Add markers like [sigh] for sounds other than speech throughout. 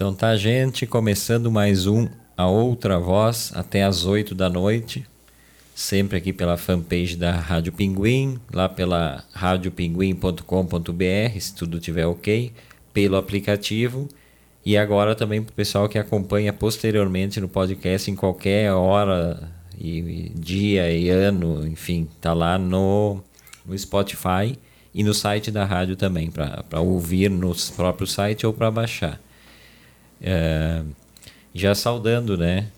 Então tá, gente, começando mais um A Outra Voz até as 8 da noite. Sempre aqui pela fanpage da Rádio Pinguim, lá pela radiopinguim.com.br, se tudo tiver ok, pelo aplicativo. E agora também para o pessoal que acompanha posteriormente no podcast em qualquer hora e dia e ano, enfim, tá lá no, no Spotify e no site da rádio também, para ouvir no próprio site ou para baixar. É, já saudando, né?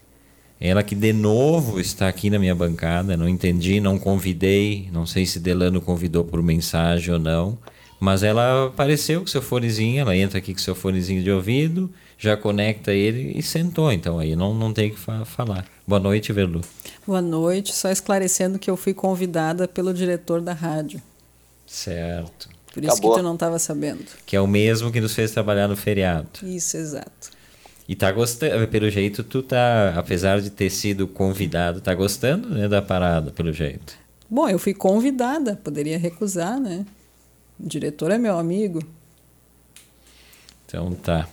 Ela que de novo está aqui na minha bancada, não entendi, não convidei, não sei se Delano convidou por mensagem ou não, mas ela apareceu com seu fonezinho, ela entra aqui com seu fonezinho de ouvido, já conecta ele e sentou, então aí não, não tem que fa falar. Boa noite, Verlu. Boa noite, só esclarecendo que eu fui convidada pelo diretor da rádio. Certo. Por isso Acabou. que tu não estava sabendo. Que é o mesmo que nos fez trabalhar no feriado. Isso, exato. E tá gostando, pelo jeito tu tá, apesar de ter sido convidado, tá gostando, né, da parada, pelo jeito. Bom, eu fui convidada, poderia recusar, né? O diretor é meu amigo. Então tá.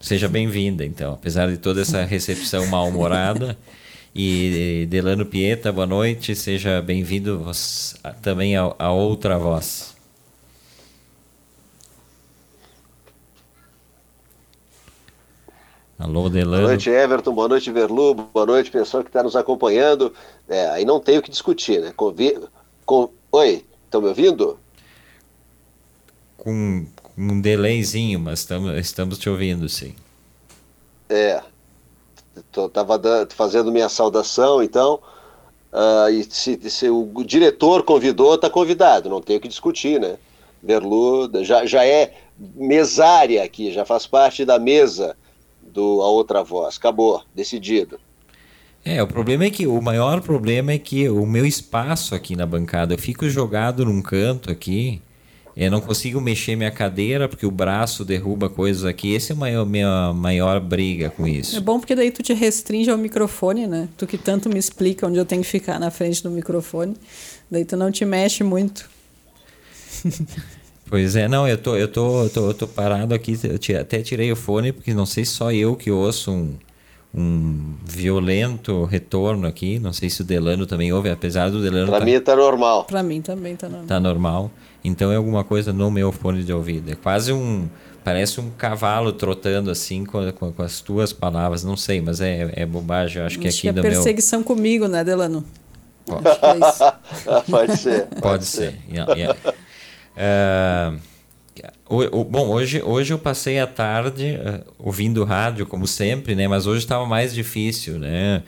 Seja bem-vinda, então, apesar de toda essa recepção mal-humorada. [laughs] E Delano Pieta, boa noite, seja bem-vindo também a, a outra voz. Alô, Delano. Boa noite, Everton. Boa noite, Verlu. Boa noite, pessoal que está nos acompanhando. É, aí não tem o que discutir, né? Convi... Com... Oi, estão me ouvindo? Com, com um delayzinho, mas tamo, estamos te ouvindo, sim. É, estava fazendo minha saudação, então, uh, e se, se, o diretor convidou, está convidado, não tem o que discutir, né? Verlu já, já é mesária aqui, já faz parte da mesa do A Outra Voz. Acabou, decidido. É, o problema é que o maior problema é que o meu espaço aqui na bancada, eu fico jogado num canto aqui eu não consigo mexer minha cadeira porque o braço derruba coisas aqui. Essa é a minha maior briga com isso. É bom porque daí tu te restringe ao microfone, né? Tu que tanto me explica onde eu tenho que ficar na frente do microfone. Daí tu não te mexe muito. [laughs] Pois é, não, eu tô, eu tô, eu tô, eu tô parado aqui, eu até tirei o fone, porque não sei se só eu que ouço um, um violento retorno aqui. Não sei se o Delano também ouve, apesar do Delano. Pra tá, mim tá normal. Pra mim também tá normal. Tá normal. Então é alguma coisa no meu fone de ouvido. É quase um. Parece um cavalo trotando assim com, com, com as tuas palavras. Não sei, mas é, é bobagem. Eu acho que aqui que é do perseguição meu... comigo, né, Delano? Pode, é [laughs] pode ser. Pode, pode ser. ser. Yeah, yeah. Uh, o, o, bom, hoje, hoje eu passei a tarde uh, ouvindo rádio, como sempre, né? Mas hoje estava mais difícil, né?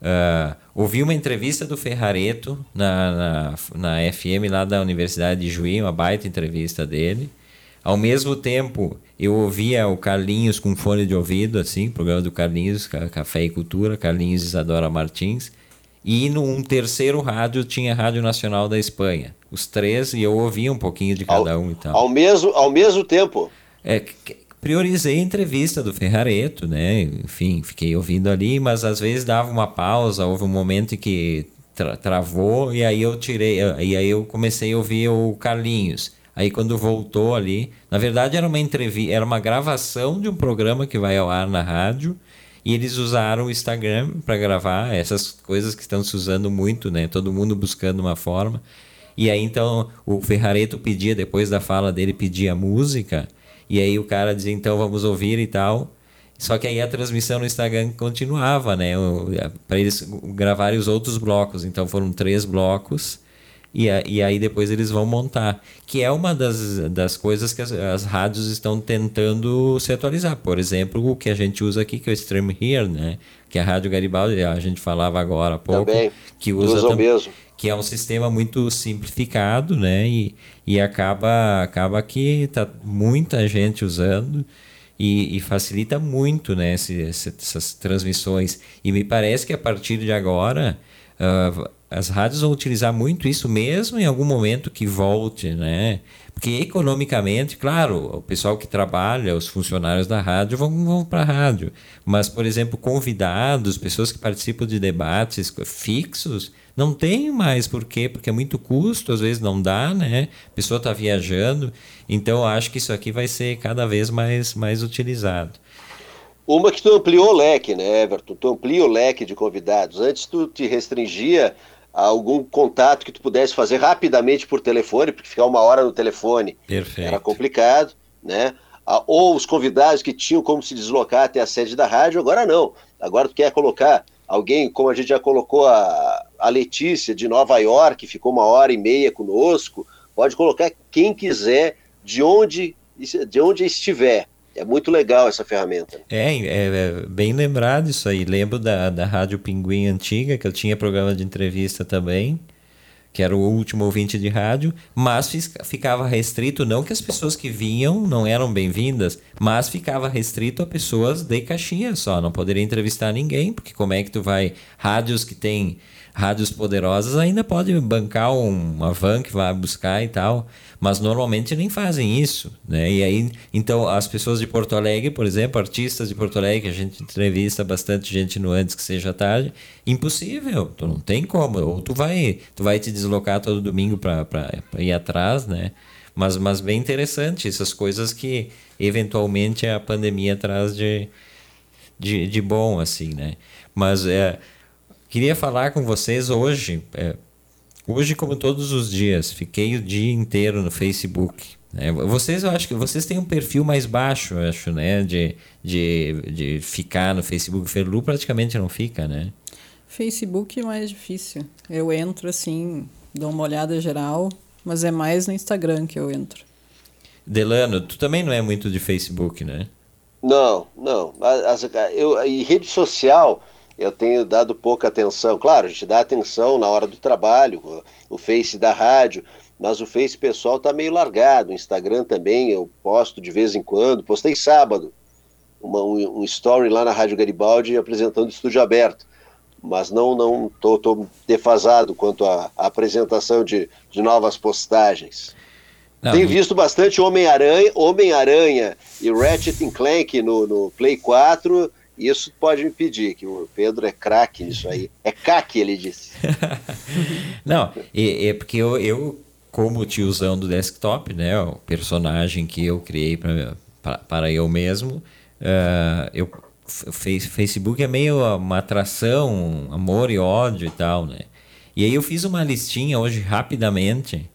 Uh, ouvi uma entrevista do Ferrareto na, na, na, FM lá da Universidade de Juí, uma baita entrevista dele. Ao mesmo tempo, eu ouvia o Carlinhos com fone de ouvido, assim, programa do Carlinhos, Café e Cultura, Carlinhos Isadora Martins. E num terceiro rádio tinha a Rádio Nacional da Espanha. Os três, e eu ouvia um pouquinho de cada ao, um e tal. Ao mesmo, ao mesmo tempo? É, priorizei a entrevista do Ferrareto, né? Enfim, fiquei ouvindo ali, mas às vezes dava uma pausa, houve um momento em que tra travou e aí eu tirei, e aí eu comecei a ouvir o Carlinhos. Aí quando voltou ali, na verdade era uma entrevista, era uma gravação de um programa que vai ao ar na rádio. E eles usaram o Instagram para gravar essas coisas que estão se usando muito, né? Todo mundo buscando uma forma. E aí então o Ferrareto pedia, depois da fala dele, pedia música. E aí o cara dizia, então vamos ouvir e tal. Só que aí a transmissão no Instagram continuava, né? Para eles gravarem os outros blocos. Então foram três blocos. E, a, e aí depois eles vão montar. Que é uma das, das coisas que as, as rádios estão tentando se atualizar. Por exemplo, o que a gente usa aqui, que é o Stream Here, né? Que é a Rádio Garibaldi, a gente falava agora há pouco. Também. Que usa tam, mesmo que é um sistema muito simplificado, né? E, e acaba, acaba que está muita gente usando e, e facilita muito, né? Esse, essas transmissões. E me parece que a partir de agora uh, as rádios vão utilizar muito isso mesmo em algum momento que volte, né? Porque economicamente, claro, o pessoal que trabalha, os funcionários da rádio vão, vão para a rádio. Mas, por exemplo, convidados, pessoas que participam de debates fixos, não tem mais por quê? Porque é muito custo, às vezes não dá, né? A pessoa está viajando. Então, acho que isso aqui vai ser cada vez mais, mais utilizado. Uma que tu ampliou o leque, né, Everton? Tu amplia o leque de convidados. Antes tu te restringia algum contato que tu pudesse fazer rapidamente por telefone, porque ficar uma hora no telefone Perfeito. era complicado, né? Ou os convidados que tinham como se deslocar até a sede da rádio, agora não. Agora tu quer colocar alguém, como a gente já colocou a, a Letícia de Nova York, ficou uma hora e meia conosco, pode colocar quem quiser, de onde, de onde estiver. É muito legal essa ferramenta. É, é, é, bem lembrado isso aí. Lembro da, da Rádio Pinguim antiga, que eu tinha programa de entrevista também, que era o último ouvinte de rádio, mas ficava restrito, não que as pessoas que vinham não eram bem-vindas, mas ficava restrito a pessoas de Caxias só. Não poderia entrevistar ninguém, porque como é que tu vai. Rádios que tem rádios poderosas ainda pode bancar uma van que vai buscar e tal, mas normalmente nem fazem isso, né? E aí, então as pessoas de Porto Alegre, por exemplo, artistas de Porto Alegre, que a gente entrevista bastante gente no antes que seja tarde, impossível, tu não tem como, ou tu vai, tu vai te deslocar todo domingo para ir atrás, né? Mas, mas bem interessante essas coisas que eventualmente a pandemia traz de, de, de bom, assim, né? Mas é Queria falar com vocês hoje, é, hoje como todos os dias, fiquei o dia inteiro no Facebook. Né? Vocês, eu acho que vocês têm um perfil mais baixo, eu acho, né? De, de, de ficar no Facebook. Ferlu praticamente não fica, né? Facebook é mais difícil. Eu entro assim, dou uma olhada geral, mas é mais no Instagram que eu entro. Delano, tu também não é muito de Facebook, né? Não, não. As, eu, e rede social, eu tenho dado pouca atenção. Claro, a gente dá atenção na hora do trabalho, o Face da rádio, mas o Face pessoal está meio largado. O Instagram também eu posto de vez em quando. Postei sábado uma, um, um, story lá na Rádio Garibaldi apresentando o estúdio aberto. Mas não não tô, tô defasado quanto à apresentação de, de novas postagens. Não, Tenho visto bastante Homem-Aranha Homem -Aranha e Ratchet Clank no, no Play 4 isso pode me pedir, que o Pedro é craque nisso aí. É caque, ele disse. [laughs] Não, é, é porque eu, eu, como tiozão do desktop, né, o personagem que eu criei para eu mesmo, uh, eu, Facebook é meio uma atração, amor e ódio e tal, né? E aí eu fiz uma listinha hoje rapidamente.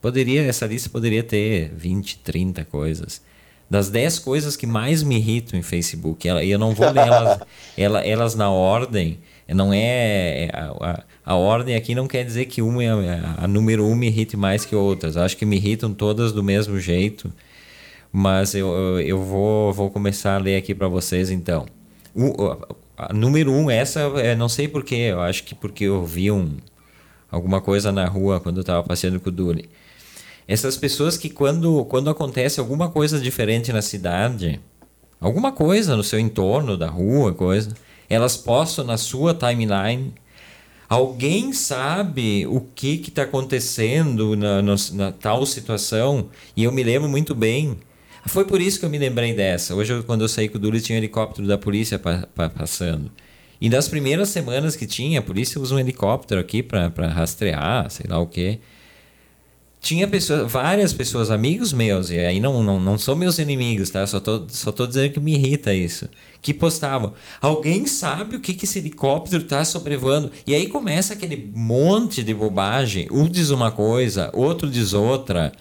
Poderia, essa lista poderia ter 20, 30 coisas das 10 coisas que mais me irritam em Facebook. E eu não vou ler elas, [laughs] ela, elas na ordem. Não é. A, a, a, ordem aqui não quer dizer que uma, a, a número 1 um me irrite mais que outras. Acho que me irritam todas do mesmo jeito. Mas eu, eu, eu vou, vou começar a ler aqui para vocês então. O, a, número 1, um, essa, é, não sei porquê. Eu acho que porque eu vi um, alguma coisa na rua quando eu estava passeando com o Duli. Essas pessoas que quando, quando acontece alguma coisa diferente na cidade, alguma coisa no seu entorno, da rua, coisa, elas postam na sua timeline. Alguém sabe o que está acontecendo na, na, na, tal situação? E eu me lembro muito bem. Foi por isso que eu me lembrei dessa. Hoje, quando eu saí com o Duli, tinha um helicóptero da polícia pa, pa, passando. E nas primeiras semanas que tinha, a polícia usa um helicóptero aqui para rastrear, sei lá o quê tinha pessoas, várias pessoas, amigos meus, e aí não, não, não são meus inimigos, tá? Só tô, só tô dizendo que me irrita isso. Que postavam. Alguém sabe o que, que esse helicóptero tá sobrevoando? E aí começa aquele monte de bobagem. Um diz uma coisa, outro diz outra.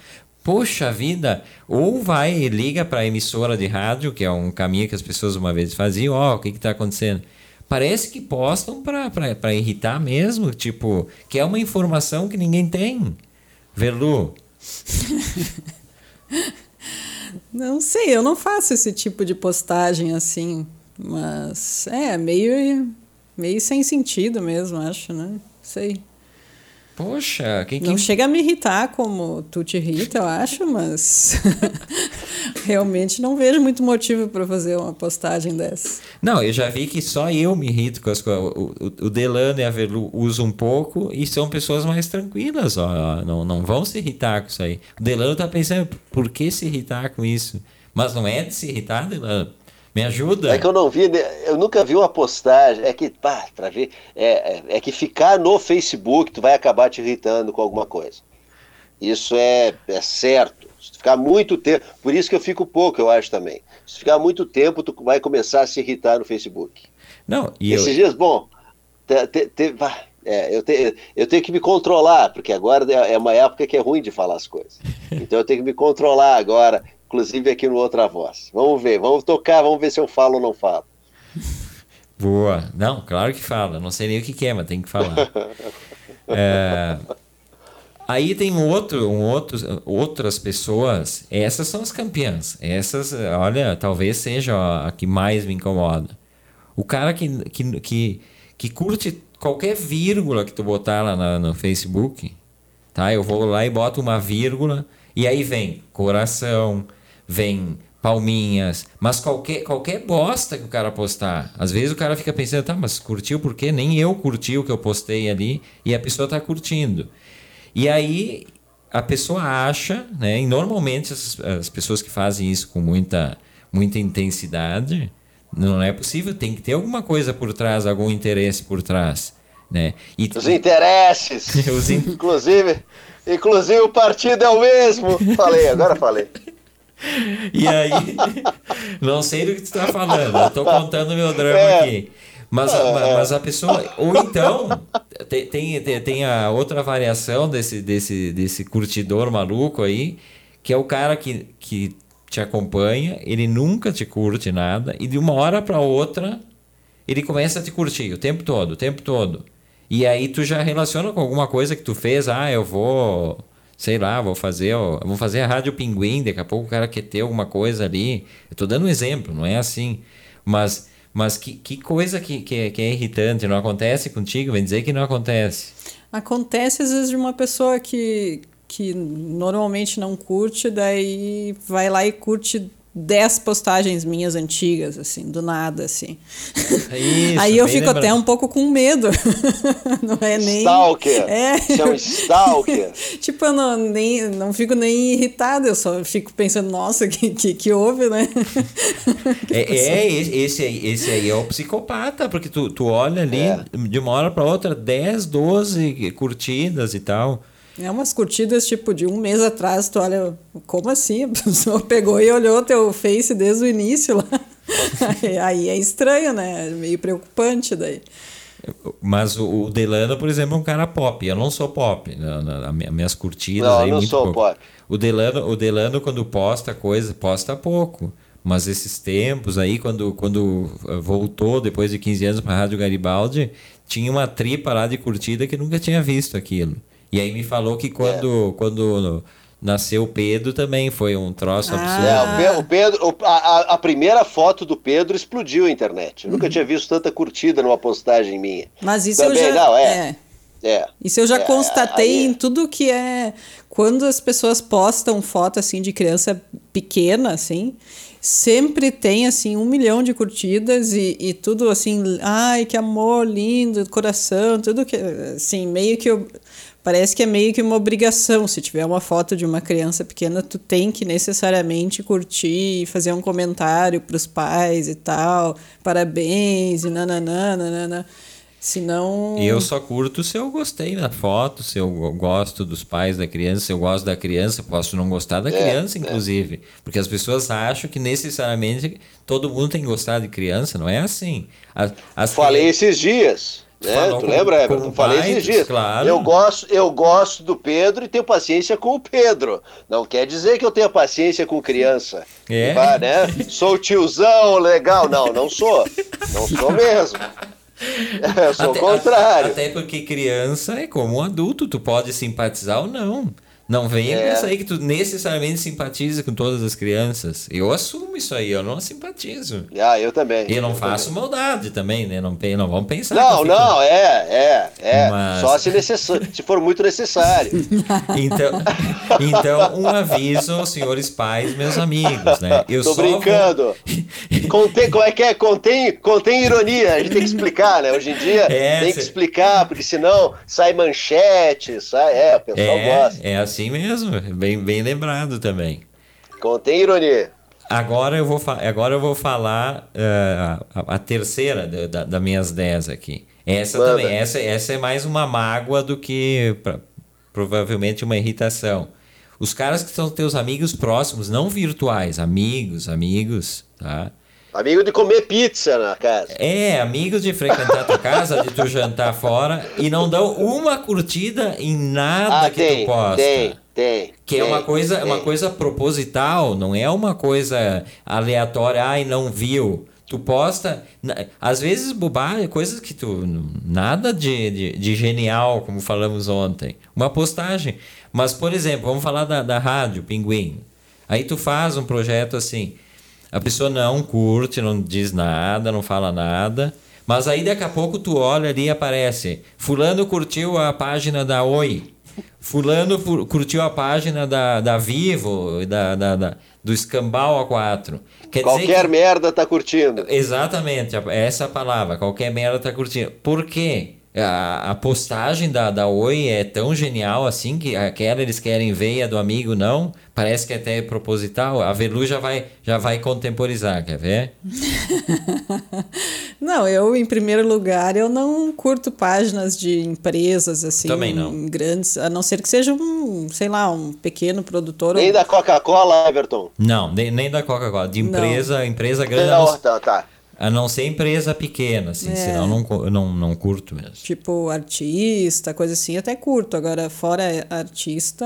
Poxa vida, ou vai liga para a emissora de rádio, que é um caminho que as pessoas uma vez faziam, ó, oh, o que está acontecendo? Parece que postam para irritar mesmo, tipo, que é uma informação que ninguém tem. Verlu. [laughs] não sei, eu não faço esse tipo de postagem assim, mas é meio meio sem sentido mesmo, acho, né? Sei. Poxa, quem, Não chega a me irritar como tu te irrita, eu acho, mas [laughs] realmente não vejo muito motivo para fazer uma postagem dessa. Não, eu já vi que só eu me irrito com as coisas. O, o, o Delano e a Velu usam um pouco e são pessoas mais tranquilas, ó. Não, não vão se irritar com isso aí. O Delano tá pensando, por que se irritar com isso? Mas não é de se irritar, Delano. Me ajuda? É que eu não vi, né, eu nunca vi uma postagem. É que, pá, pra ver, é, é, é, que ficar no Facebook tu vai acabar te irritando com alguma coisa. Isso é, é certo. Se ficar muito tempo, por isso que eu fico pouco, eu acho também. Se ficar muito tempo, tu vai começar a se irritar no Facebook. Não, e Esses eu... dias, bom, te, te, te, é, eu, te, eu tenho que me controlar, porque agora é, é uma época que é ruim de falar as coisas. [laughs] Então eu tenho que me controlar agora, inclusive aqui no Outra Voz. Vamos ver, vamos tocar, vamos ver se eu falo ou não falo. Boa. Não, claro que fala. Não sei nem o que, que é, mas tem que falar. é... [laughs] Aí tem um outro, um outro, outras pessoas. Essas são as campeãs. Essas, olha, talvez seja a que mais me incomoda. O cara que, que, que, que curte qualquer vírgula que tu botar lá na, no Facebook, tá? Eu vou lá e boto uma vírgula e aí vem coração, vem palminhas, mas qualquer, qualquer bosta que o cara postar. Às vezes o cara fica pensando, tá, mas curtiu por quê? Nem eu curti o que eu postei ali e a pessoa tá curtindo. E aí a pessoa acha, né? E normalmente as, as pessoas que fazem isso com muita, muita intensidade, não é possível, tem que ter alguma coisa por trás, algum interesse por trás. Né? E, os interesses. [laughs] os in... inclusive, inclusive o partido é o mesmo. Falei, agora falei. E aí, [laughs] não sei do que tu está falando, eu estou contando meu drama é. aqui. Mas, é. mas a pessoa. Ou então, tem, tem, tem a outra variação desse, desse, desse curtidor maluco aí, que é o cara que, que te acompanha, ele nunca te curte nada, e de uma hora para outra ele começa a te curtir o tempo todo, o tempo todo. E aí tu já relaciona com alguma coisa que tu fez, ah, eu vou, sei lá, vou fazer, vou fazer a Rádio Pinguim, daqui a pouco o cara quer ter alguma coisa ali. Eu tô dando um exemplo, não é assim. Mas, mas que, que coisa que, que, é, que é irritante, não acontece contigo? Vem dizer que não acontece. Acontece às vezes de uma pessoa que, que normalmente não curte, daí vai lá e curte 10 postagens minhas antigas, assim, do nada, assim. É isso, [laughs] Aí eu fico lembrado. até um pouco com medo. [laughs] não é nem. Stalker! É. Você é um stalker! [laughs] tipo, eu não, nem, não fico nem irritada, eu só fico pensando, nossa, que, que, que houve, né? é, é, esse aí, esse aí é o psicopata, porque tu, tu olha ali é. de uma hora para outra 10, 12 curtidas e tal. É umas curtidas, tipo, de um mês atrás, tu olha, como assim? [laughs] A pessoa pegou e olhou teu Face desde o início lá. [laughs] Aí é estranho, né? Meio preocupante daí. Mas o Delano, por exemplo, é um cara pop. Eu não sou pop. As minhas curtidas não, aí não muito sou pouco. pop. O Delano, o Delano, quando posta coisa, posta pouco. Mas esses tempos aí, quando, quando voltou, depois de 15 anos para a Rádio Garibaldi, tinha uma tripa lá de curtida que nunca tinha visto aquilo. E aí me falou que quando, é. quando nasceu o Pedro também foi um troço ah. absurdo. É, o Pedro, a, a, primeira foto do Pedro explodiu a internet. Eu nunca uhum. tinha visto tanta curtida numa postagem minha. Mas isso também, eu já. Não, é. é. é. Isso eu já é, constatei aí... em tudo que é. Quando as pessoas postam foto assim de criança pequena, assim, sempre tem assim um milhão de curtidas e, e tudo assim, ai que amor lindo, coração, tudo que assim meio que eu, parece que é meio que uma obrigação. Se tiver uma foto de uma criança pequena, tu tem que necessariamente curtir e fazer um comentário para os pais e tal. Parabéns e nananã, nananã. Senão. Eu só curto se eu gostei da foto, se eu gosto dos pais da criança, se eu gosto da criança, posso não gostar da é, criança, é. inclusive. É. Porque as pessoas acham que necessariamente todo mundo tem que gostar de criança, não é assim. As, as Falei esses dias. É, tu lembra, Everton? Falei esses dias. Claro. Eu gosto, eu gosto do Pedro e tenho paciência com o Pedro. Não quer dizer que eu tenha paciência com criança. É. né? Sou tiozão, legal. Não, não sou. Não sou mesmo. Eu sou até, o contrário. Até porque criança é como um adulto, tu pode simpatizar ou não. Não venha é. isso aí que tu necessariamente simpatiza com todas as crianças. Eu assumo isso aí, eu não simpatizo. Ah, eu também. E eu não eu faço também. maldade também, né? Não, não vamos pensar. Não, não, é, é, é. Mas... Só se, necessário, se for muito necessário. [laughs] Então, então, um aviso aos senhores pais, meus amigos, né? Eu Tô brincando. Vou... [laughs] Contém, como é que é? Contém, contém ironia, a gente tem que explicar, né? Hoje em dia é, tem que explicar, porque senão sai manchete, sai, é, o pessoal é, gosta. É assim assim mesmo, bem, bem lembrado também. Contém ironia. Agora eu vou, agora eu vou falar uh, a, a, terceira da, das minhas dez aqui. Essa Manda. também, essa, essa é mais uma mágoa do que provavelmente uma irritação. Os caras que são teus amigos próximos, não virtuais, amigos, amigos, tá? Amigo de comer pizza na casa. É, amigos de frequentar a tua casa, de tu jantar fora e não dão uma curtida em nada ah, que tem, tu posta. Tem, tem. Que tem, é uma coisa, tem. uma coisa proposital, não é uma coisa aleatória, ai, não viu. Tu posta, às vezes bobagem, coisas que tu. Nada de, de, de, genial, como falamos ontem. Uma postagem. Mas, por exemplo, vamos falar da, da rádio, Pinguim. Aí tu faz um projeto assim. A pessoa não curte, não diz nada, não fala nada. Mas aí daqui a pouco tu olha ali e aparece. Fulano curtiu a página da Oi. Fulano curtiu a página da, da Vivo, da, da, da do Escambau A4. Quer qualquer que... merda tá curtindo. Exatamente, essa palavra. Qualquer merda tá curtindo. Por quê? A, a postagem da, da Oi é tão genial assim que aquela eles querem ver e a do amigo não. Parece que é até proposital. A Velu já vai, já vai contemporizar, quer ver? [laughs] não, eu, em primeiro lugar, eu não curto páginas de empresas assim. Também não. Grandes, a não ser que seja um, sei lá, um pequeno produtor. Nem ou... da Coca-Cola, Everton? Não, nem, nem da Coca-Cola. De empresa, não. empresa grande. Não, tá, tá. A não ser empresa pequena, assim, é. senão não, não, não curto mesmo. Tipo, artista, coisa assim, até curto. Agora, fora artista,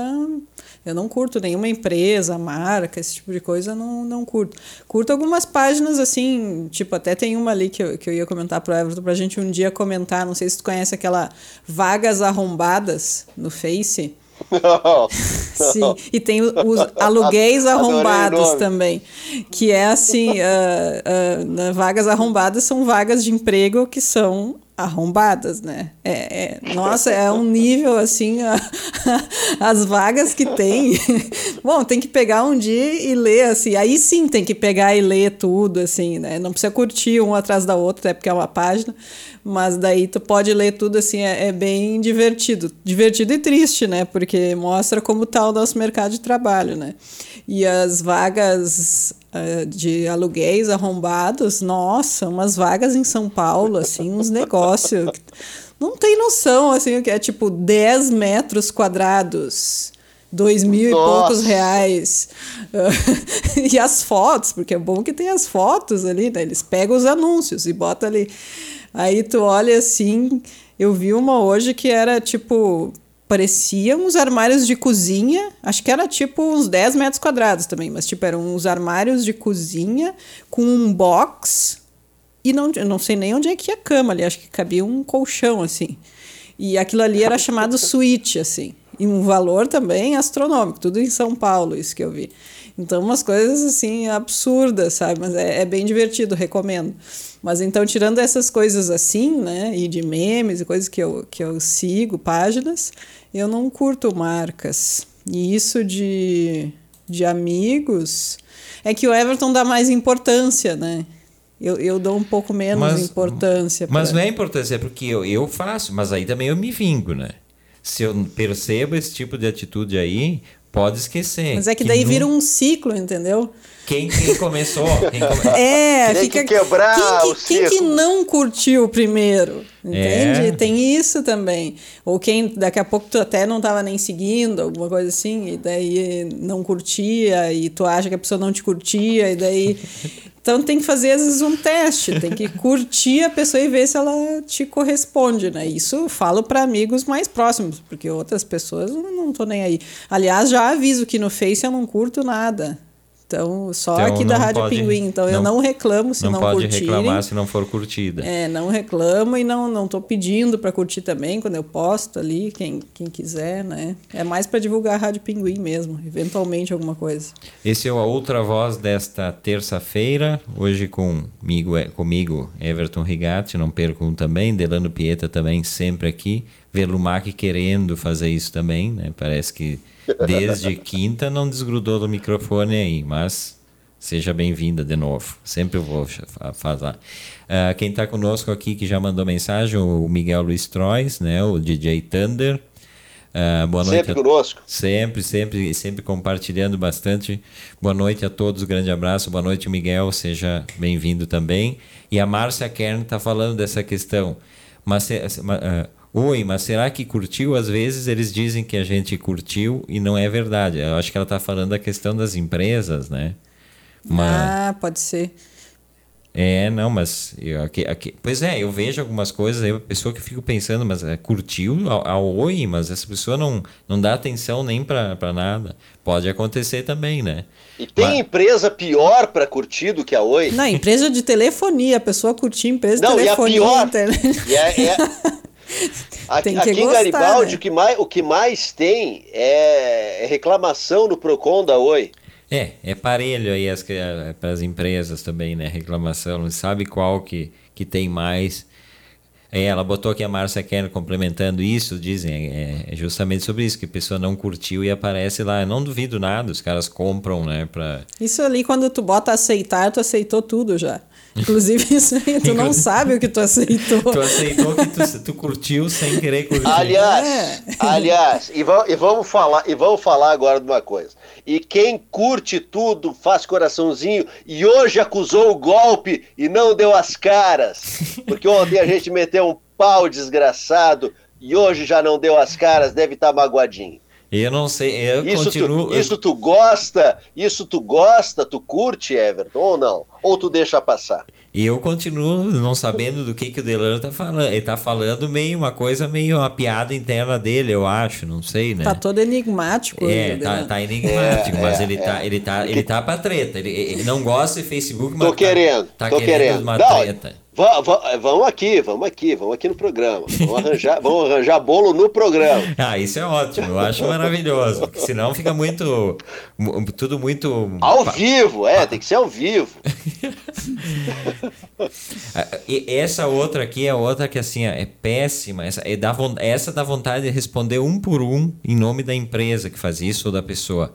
eu não curto nenhuma empresa, marca, esse tipo de coisa, não, não curto. Curto algumas páginas, assim, tipo, até tem uma ali que eu, que eu ia comentar pro Everton pra gente um dia comentar. Não sei se tu conhece aquela Vagas Arrombadas no Face. Não, [laughs] Sim, e tem os aluguéis arrombados também, que é assim, [laughs] uh, uh, vagas arrombadas são vagas de emprego que são arrombadas, né? É, é, nossa, é um nível assim, a, [laughs] as vagas que tem. [laughs] Bom, tem que pegar um dia e ler assim. Aí sim tem que pegar e ler tudo assim, né? Não precisa curtir um atrás da outra, até porque é uma página, mas daí tu pode ler tudo assim, é, é bem divertido, divertido e triste, né? Porque mostra como tá o nosso mercado de trabalho, né? E as vagas de aluguéis arrombados, nossa, umas vagas em São Paulo, assim, uns [laughs] negócios. Não tem noção, assim, o que é tipo 10 metros quadrados. Dois mil Nossa. e poucos reais. [laughs] e as fotos, porque é bom que tem as fotos ali, né? Eles pegam os anúncios e botam ali. Aí tu olha assim, eu vi uma hoje que era tipo parecia uns armários de cozinha, acho que era tipo uns 10 metros quadrados também, mas tipo eram uns armários de cozinha com um box e não, não sei nem onde é que ia a cama ali, acho que cabia um colchão assim. E aquilo ali era chamado [laughs] suíte, assim. E um valor também astronômico, tudo em São Paulo, isso que eu vi. Então, umas coisas assim absurdas, sabe? Mas é, é bem divertido, recomendo. Mas então, tirando essas coisas assim, né? E de memes e coisas que eu, que eu sigo, páginas, eu não curto marcas. E isso de, de amigos é que o Everton dá mais importância, né? Eu, eu dou um pouco menos mas, importância. Mas pra... não é importância, é porque eu, eu faço, mas aí também eu me vingo, né? Se eu percebo esse tipo de atitude aí, pode esquecer. Mas é que, que daí vira um ciclo, entendeu? Quem, quem começou? Quem come... [laughs] É, Tem fica... que quebrar quem, que, quem que não curtiu primeiro? Entende? É. Tem isso também. Ou quem daqui a pouco tu até não estava nem seguindo, alguma coisa assim, e daí não curtia, e tu acha que a pessoa não te curtia, e daí. [laughs] Então tem que fazer às vezes um teste, tem que curtir a pessoa e ver se ela te corresponde, né? Isso eu falo para amigos mais próximos, porque outras pessoas eu não tô nem aí. Aliás, já aviso que no Face eu não curto nada. Então, só então, aqui da Rádio pode, Pinguim. Então, não, eu não reclamo se não, não pode curtirem. reclamar se não for curtida. É, não reclamo e não não tô pedindo para curtir também quando eu posto ali, quem, quem quiser, né? É mais para divulgar a Rádio Pinguim mesmo, eventualmente alguma coisa. Esse é a outra voz desta terça-feira, hoje comigo, é, comigo Everton Rigatti, não perco um também, Delano Pieta também sempre aqui, Velumac querendo fazer isso também, né? Parece que Desde quinta não desgrudou do microfone aí, mas seja bem-vinda de novo. Sempre vou falar. Uh, quem está conosco aqui que já mandou mensagem, o Miguel Luiz Trois, né, o DJ Thunder. Uh, boa noite. Sempre conosco. Sempre, sempre, sempre compartilhando bastante. Boa noite a todos, grande abraço. Boa noite, Miguel, seja bem-vindo também. E a Márcia Kern está falando dessa questão. Mas uh, Oi, mas será que curtiu? Às vezes eles dizem que a gente curtiu e não é verdade. Eu acho que ela está falando da questão das empresas, né? Mas... Ah, pode ser. É, não, mas eu, aqui, aqui, pois é, eu vejo algumas coisas aí, a pessoa que fica pensando, mas é, curtiu a, a, oi, mas essa pessoa não, não dá atenção nem para nada. Pode acontecer também, né? E tem mas... empresa pior para curtir do que a oi? Não, empresa de telefonia, a pessoa curtir empresa de telefonia. Não, e a pior, e é, é... [laughs] Aqui, aqui gostar, em Garibaldi, né? o, que mais, o que mais tem é, é reclamação no PROCON da Oi. É, é parelho aí para as empresas também, né? Reclamação, não sabe qual que, que tem mais. É, ela botou aqui a Márcia Kenner complementando isso, dizem, é, é, justamente sobre isso, que a pessoa não curtiu e aparece lá. Eu não duvido nada, os caras compram, né? Pra... Isso ali, quando tu bota aceitar, tu aceitou tudo já. Inclusive, [laughs] isso aí, tu não sabe o que tu aceitou. Tu aceitou que tu, tu curtiu sem querer curtir. Aliás, é. aliás, e, vamos, e, vamos falar, e vamos falar agora de uma coisa. E quem curte tudo, faz coraçãozinho, e hoje acusou o golpe e não deu as caras. Porque ontem a gente meteu um pau desgraçado e hoje já não deu as caras, deve estar tá magoadinho. Eu não sei, eu isso continuo. Tu, isso tu gosta, isso tu gosta, tu curte, Everton, ou não? Ou tu deixa passar? E eu continuo não sabendo do que, que o Delano tá falando. Ele tá falando meio uma coisa, meio uma piada interna dele, eu acho, não sei, né? Tá todo enigmático. É, tá, tá, enigmático, é, mas é, ele, é. Tá, ele, tá, ele tá pra treta. Ele, ele não gosta de Facebook, mas tô querendo, tá, tá tô querendo, querendo uma não, treta. Vamos aqui, vamos aqui, vamos aqui no programa. Vamos arranjar, vamos arranjar bolo no programa. [laughs] Ah, isso é ótimo, eu acho maravilhoso. Porque senão fica muito. Tudo muito. Ao vivo, é, tem que ser ao vivo. [laughs] e essa outra aqui é outra que assim é péssima. Essa, é essa dá vontade de responder um por um em nome da empresa que faz isso ou da pessoa.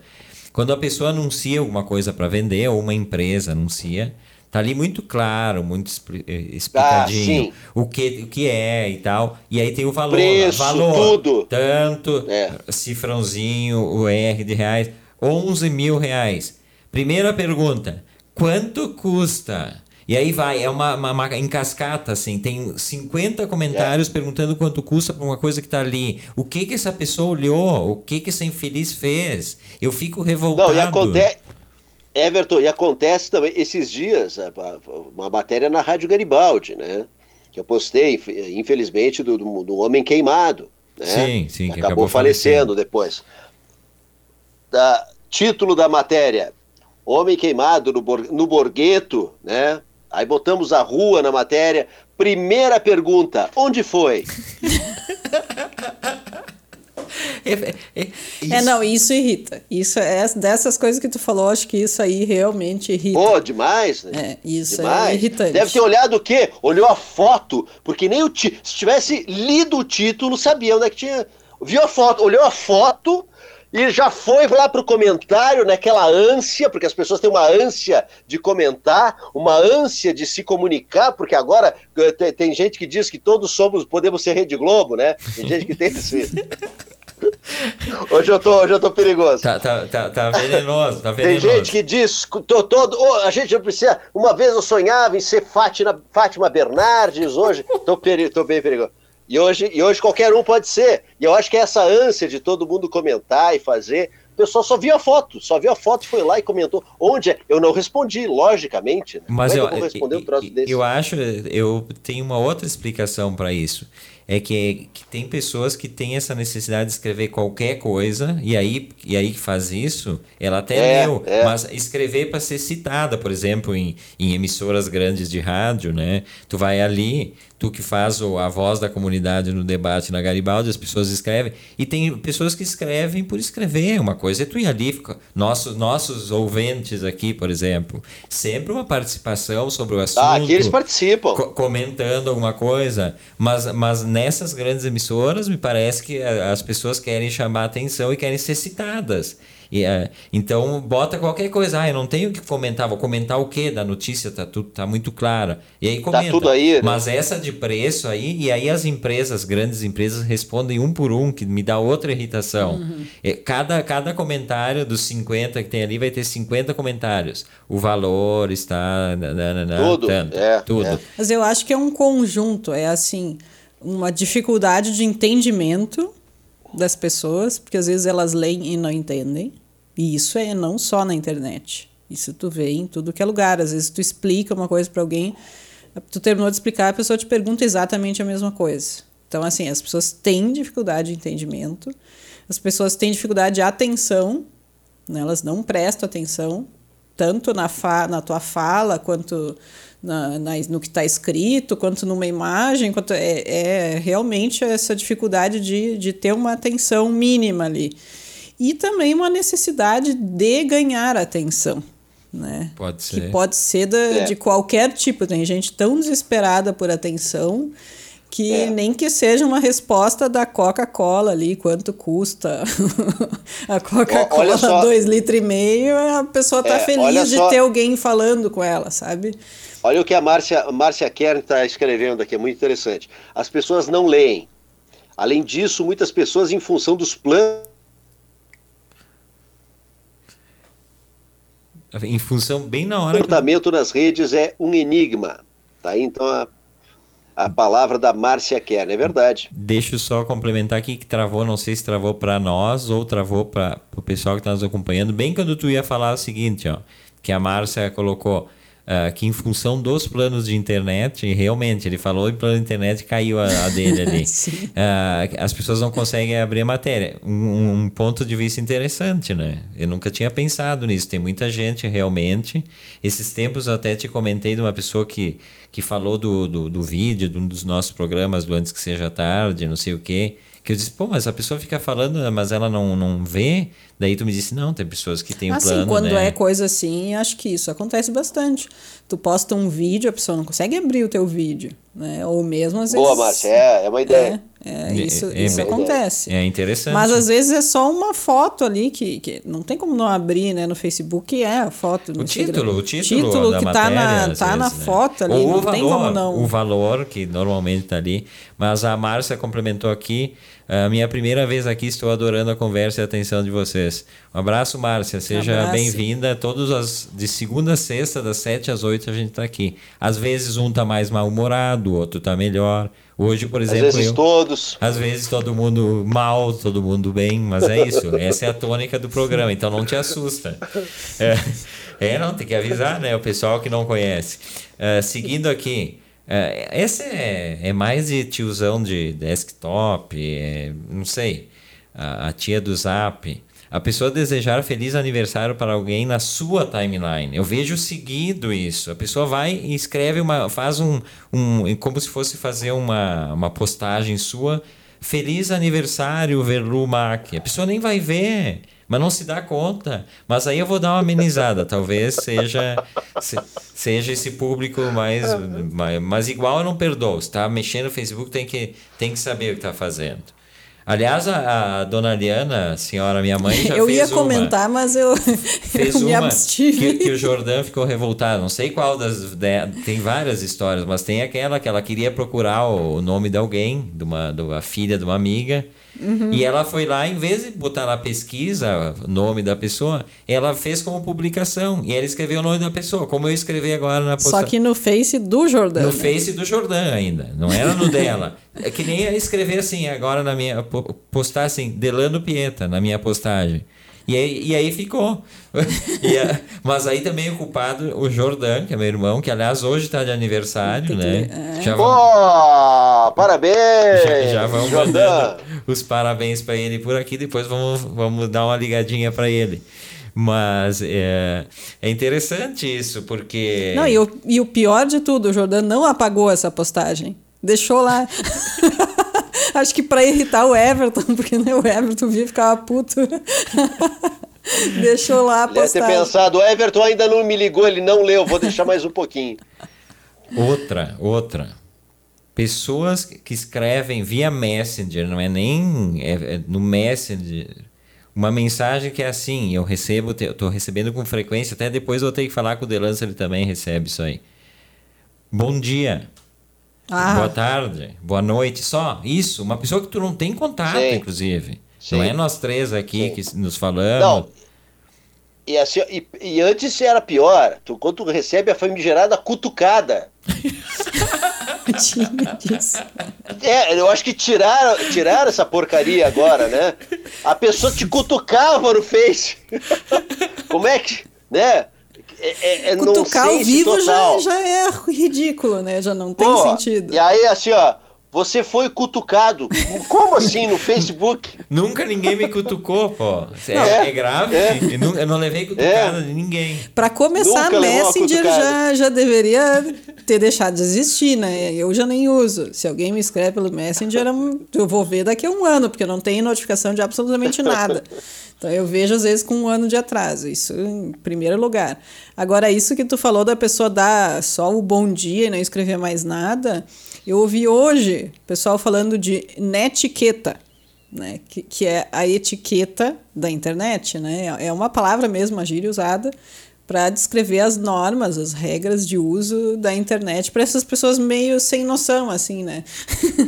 Quando a pessoa anuncia alguma coisa para vender, ou uma empresa anuncia, Tá ali muito claro, muito eh, explicadinho ah, o, que, o que é e tal. E aí tem o valor. Preço, valor, tudo. Tanto, é. cifrãozinho, o R de reais, 11 mil reais. Primeira pergunta, quanto custa? E aí vai, é uma, uma, uma em cascata, assim, tem 50 comentários é. perguntando quanto custa para uma coisa que está ali. O que que essa pessoa olhou? O que que essa infeliz fez? Eu fico revoltado. Não, e acontece, Everton, e acontece também esses dias, uma matéria na Rádio Garibaldi, né? Que eu postei, infelizmente, do, do, do homem queimado. Né? Sim, sim. Que acabou, acabou falecendo, falecendo depois. Da, título da matéria: Homem queimado no, no Borgueto, né? Aí botamos a rua na matéria. Primeira pergunta: onde foi? [laughs] É, é, não, isso irrita. Isso é dessas coisas que tu falou, acho que isso aí realmente irrita. Pô, demais, né? É, isso é demais. é irritante. Deve ter olhado o quê? Olhou a foto, porque nem o ti... se tivesse lido o título, sabia onde é que tinha. Viu a foto, olhou a foto e já foi lá pro comentário naquela ânsia, porque as pessoas têm uma ânsia de comentar, uma ânsia de se comunicar, porque agora eh, tem, tem gente que diz que todos somos, podemos ser Rede Globo, né? Tem gente que tem esse. [laughs] Hoje eu tô, hoje eu tô perigoso. Tá, tá, tá, tá venenoso, tá venenoso. Tem gente que diz, tô todo, oh, a gente precisa. Uma vez eu sonhava em ser Fátima, Fátima Bernardes, hoje tô, peri, tô bem perigoso. E hoje, e hoje qualquer um pode ser. E eu acho que é essa ânsia de todo mundo comentar e fazer. O pessoal só viu a foto, só viu a foto, foi lá e comentou. Onde é? Eu não respondi, logicamente. Né? Mas é eu, eu, vou responder um troço desse? eu acho, eu tenho uma outra explicação para isso é que, que tem pessoas que têm essa necessidade de escrever qualquer coisa e aí e aí que faz isso, ela até é, leu, é. mas escrever para ser citada, por exemplo, em, em emissoras grandes de rádio, né? Tu vai ali, tu que faz a voz da comunidade no debate na Garibaldi, as pessoas escrevem. E tem pessoas que escrevem por escrever. Uma coisa é tu ir ali, nossos, nossos ouvintes aqui, por exemplo, sempre uma participação sobre o assunto. Ah, aqui eles participam. Co comentando alguma coisa. Mas, mas nessas grandes emissoras, me parece que as pessoas querem chamar atenção e querem ser citadas. E, é, então, bota qualquer coisa. Ah, eu não tenho que comentar. Vou comentar o quê da notícia? Tá, tudo, tá muito clara. E aí comenta. Tá tudo aí. Né? Mas essa de preço aí, e aí as empresas, grandes empresas, respondem um por um, que me dá outra irritação. Uhum. É, cada, cada comentário dos 50 que tem ali vai ter 50 comentários. O valor está. Nanana, tudo. Tanto, é, tudo. É. Mas eu acho que é um conjunto. É assim uma dificuldade de entendimento das pessoas, porque às vezes elas leem e não entendem. E isso é não só na internet. Isso tu vê em tudo que é lugar. Às vezes tu explica uma coisa para alguém, tu terminou de explicar, a pessoa te pergunta exatamente a mesma coisa. Então, assim, as pessoas têm dificuldade de entendimento, as pessoas têm dificuldade de atenção, né? elas não prestam atenção, tanto na, fa na tua fala, quanto na, na no que está escrito, quanto numa imagem, quanto é, é realmente essa dificuldade de, de ter uma atenção mínima ali. E também uma necessidade de ganhar atenção. Né? Pode ser. Que pode ser da, é. de qualquer tipo. Tem gente tão desesperada por atenção que é. nem que seja uma resposta da Coca-Cola ali, quanto custa [laughs] a Coca-Cola, dois litros e meio, a pessoa está é, feliz de só... ter alguém falando com ela, sabe? Olha o que a Márcia, Márcia Kern está escrevendo aqui, é muito interessante. As pessoas não leem. Além disso, muitas pessoas, em função dos planos em função bem na hora. O comportamento nas redes é um enigma. Tá aí então a, a palavra da Márcia Kern, é verdade. Deixa eu só complementar aqui que travou, não sei se travou para nós ou travou para o pessoal que está nos acompanhando. Bem quando tu ia falar o seguinte, ó, que a Márcia colocou Uh, que em função dos planos de internet, realmente, ele falou em plano de internet caiu a, a dele ali. [laughs] uh, as pessoas não conseguem abrir a matéria. Um, um, ponto de vista interessante, né? Eu nunca tinha pensado nisso. Tem muita gente realmente. Esses tempos eu até te comentei de uma pessoa que, que falou do, do, do vídeo, de um dos nossos programas do Antes que Seja Tarde, não sei o quê. Que eu disse, pô, mas a pessoa fica falando, mas ela não, não vê. Daí tu me disse, não, tem pessoas que têm um assim, plano, quando né? é coisa assim, acho que isso acontece bastante. Tu posta um vídeo, a pessoa não consegue abrir o teu vídeo, né? Ou mesmo às vezes... Boa, Márcia, é, é uma ideia. É, é isso, é, isso é, acontece. É interessante. Mas às vezes é só uma foto ali que, que não tem como não abrir, né? No Facebook é a foto. o título, o título, título da que matéria, tá na, tá vezes, na né? foto ali, Ou não o valor, tem como não... O valor que normalmente tá ali. Mas a Márcia complementou aqui a minha primeira vez aqui, estou adorando a conversa e a atenção de vocês. Um abraço, Márcia. Seja bem-vinda. Todos as de segunda a sexta, das 7 às 8, a gente está aqui. Às vezes um tá mais mal-humorado, o outro tá melhor. Hoje, por exemplo. Às vezes eu, todos. Às vezes todo mundo mal, todo mundo bem, mas é isso. [laughs] Essa é a tônica do programa, então não te assusta. É, é não, tem que avisar, né? O pessoal que não conhece. Uh, seguindo aqui. É, esse é, é mais de tiozão de desktop, é, não sei, a, a, tia do Zap. A pessoa desejar feliz aniversário para alguém na sua timeline. Eu vejo seguido isso. A pessoa vai e escreve uma. faz um. um como se fosse fazer uma, uma postagem sua. Feliz aniversário, Verlu Mac. A pessoa nem vai ver mas não se dá conta. Mas aí eu vou dar uma amenizada, talvez seja se, seja esse público mais, mais, mas igual eu não perdoo. Está mexendo no Facebook tem que tem que saber o que está fazendo. Aliás, a, a, dona Liana, senhora minha mãe, já [laughs] eu fez ia comentar, uma, mas eu, [laughs] fez eu me uma abstive. Que, que o Jordan ficou revoltado. Não sei qual das. De, tem várias histórias, mas tem aquela que ela queria procurar o, o nome de alguém, de uma, de uma filha de uma amiga. Uhum. E ela foi lá, em vez de botar na pesquisa o nome da pessoa, ela fez como publicação. E ela escreveu o nome da pessoa, como eu escrevi agora na postagem. Só que no Face do Jordan. No né? Face do Jordan ainda, não era no dela. É que nem escrever assim, agora na minha. postar assim, Delano Pieta na minha postagem. E aí, e aí ficou. [laughs] e a, mas aí também o culpado, o Jordan, que é meu irmão, que aliás hoje está de aniversário, né? É. Já vamos, oh, parabéns! [laughs] Já, já vamos mandando os parabéns para ele por aqui, depois vamos, vamos dar uma ligadinha para ele. Mas é, é interessante isso, porque. Não, e o, e o pior de tudo, o Jordan não apagou essa postagem. Deixou lá. [laughs] [laughs] Acho que para irritar o Everton, [laughs] porque né, o Everton via ficava puto. [laughs] Deixou lá a postagem. Deve ter pensado, o Everton ainda não me ligou, ele não leu, vou deixar mais um pouquinho. Outra, outra. Pessoas que escrevem via Messenger, não é nem é, é no Messenger, uma mensagem que é assim, eu recebo, estou recebendo com frequência, até depois eu vou ter que falar com o Delança, ele também recebe isso aí. Bom dia. Ah. Boa tarde, boa noite, só isso. Uma pessoa que tu não tem contato, Sim. inclusive. Sim. Não é nós três aqui Sim. que nos falamos. Não. E, assim, e, e, antes era pior. Tu, quando tu recebe a famigerada cutucada. É, eu acho que tiraram, tiraram essa porcaria agora, né? A pessoa te cutucava no Face. Como é que, né? É, é, é Cutucar ao vivo já, já é ridículo, né? Já não tem Pô, sentido. E aí, assim, ó, você foi cutucado. Como assim no Facebook? Nunca ninguém me cutucou, pô. É, é, é grave. É. Eu, não, eu, não, levei cutucada é. de ninguém. Para começar, Nunca Messenger já, já deveria ter deixado de existir, né? Eu já nem uso. Se alguém me escreve pelo Messenger, eu vou ver daqui a um ano, porque eu não tenho notificação de absolutamente nada. Então eu vejo às vezes com um ano de atraso, isso em primeiro lugar. Agora, isso que tu falou da pessoa dar só o bom dia e não escrever mais nada, eu ouvi hoje pessoal falando de netiqueta, né? Que, que é a etiqueta da internet, né? É uma palavra mesmo, a gíria usada para descrever as normas, as regras de uso da internet para essas pessoas meio sem noção, assim, né?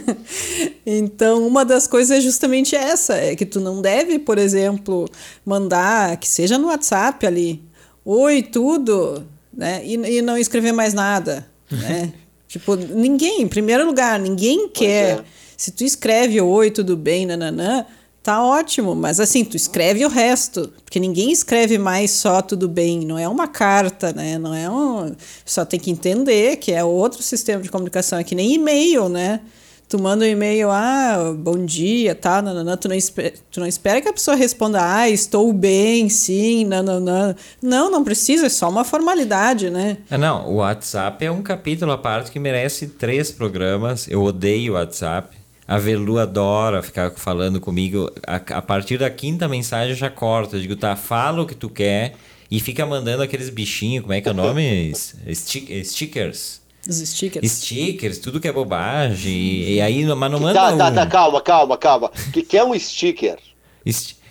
[laughs] então, uma das coisas é justamente essa, é que tu não deve, por exemplo, mandar, que seja no WhatsApp ali, oi, tudo, né? E, e não escrever mais nada, né? [laughs] Tipo, ninguém, em primeiro lugar, ninguém quer. É. Se tu escreve oi, tudo bem, nananã, tá ótimo, mas assim, tu escreve o resto, porque ninguém escreve mais só tudo bem, não é uma carta, né? Não é um. Só tem que entender que é outro sistema de comunicação, é que nem e-mail, né? Tu manda um e-mail, ah, bom dia, tá, nananã, tu não, espera, tu não espera que a pessoa responda, ah, estou bem, sim, nananã. Não, não precisa, é só uma formalidade, né? É, não, o WhatsApp é um capítulo à parte que merece três programas. Eu odeio o WhatsApp. A Velu adora ficar falando comigo. A, a partir da quinta mensagem já corta. Eu digo, tá, fala o que tu quer e fica mandando aqueles bichinhos, como é que é o nome? [laughs] Stick, stickers. Os stickers. Stickers, tudo que é bobagem. E, e aí, mas não manda. Tá, um... tá, tá, calma, calma, calma. O que, que é um sticker?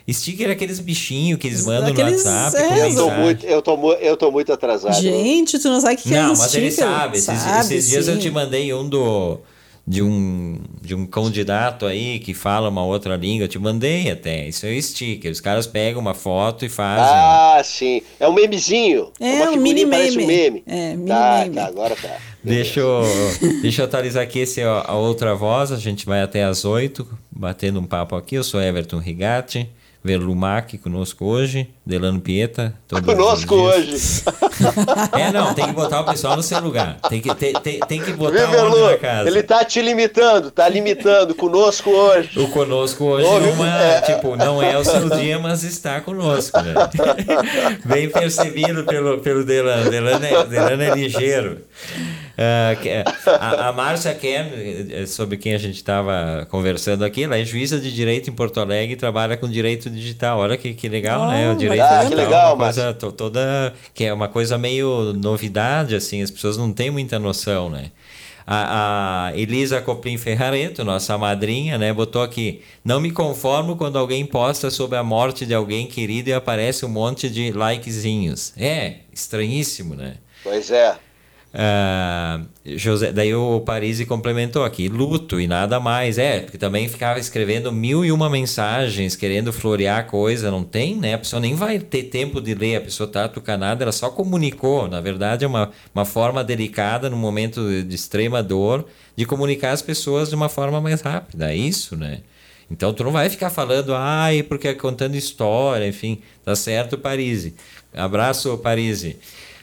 Sticker é aqueles bichinhos que eles mandam aqueles no WhatsApp. É, eu, tô muito, eu, tô, eu tô muito atrasado. Gente, tu não sabe o que, não, é um sticker? Não, mas ele sabe. sabe esses, esses dias eu te mandei um do de um, de um candidato aí que fala uma outra língua, eu te mandei até. Isso é sticker. Os caras pegam uma foto e fazem. Ah, sim. É um memezinho. É, é um mini meme. Um meme. É, mini tá, meme. Tá, agora tá. Deixa eu, [laughs] deixa eu atualizar aqui esse, ó, a outra voz. A gente vai até as oito, batendo um papo aqui. Eu sou Everton Rigatti. Verlumac conosco hoje, Delano Pieta. Conosco hoje. [laughs] É, não, tem que botar o pessoal no seu lugar. Tem que, tem, tem, tem que botar Viu, ordem na casa. Ele tá te limitando, tá limitando. Conosco hoje. O conosco hoje não é, tipo, não é o seu dia, mas está conosco. Né? [laughs] Bem percebido pelo, pelo Delano. Delano é, Delano é ligeiro. Uh, a, a Márcia Ken, eh, sobre quem a gente estava conversando aqui, ela é juíza de direito em Porto Alegre e trabalha com direito digital. Olha que, que legal, oh, né? O direito ah, digital que legal, é uma coisa toda que é uma coisa meio novidade, assim, as pessoas não têm muita noção, né? A, a, Elisa Coprim Ferrareto, nossa madrinha, né, botou aqui: Não me conformo quando alguém posta sobre a morte de alguém querido e aparece um monte de likezinhos. É, estranhíssimo, né? Pois é. Uh, José, daí o Parisi complementou aqui, luto e nada mais. É, porque também ficava escrevendo mil e uma mensagens, querendo florear a coisa. Não tem, né? A pessoa nem vai ter tempo de ler, a pessoa tá tucanada, ela só comunicou. Na verdade, é uma, uma forma delicada, num momento de extrema dor, de comunicar as pessoas de uma forma mais rápida. É isso, né? Então tu não vai ficar falando, ai, porque é contando história, enfim, tá certo, Parisi. Abraço, Parisi.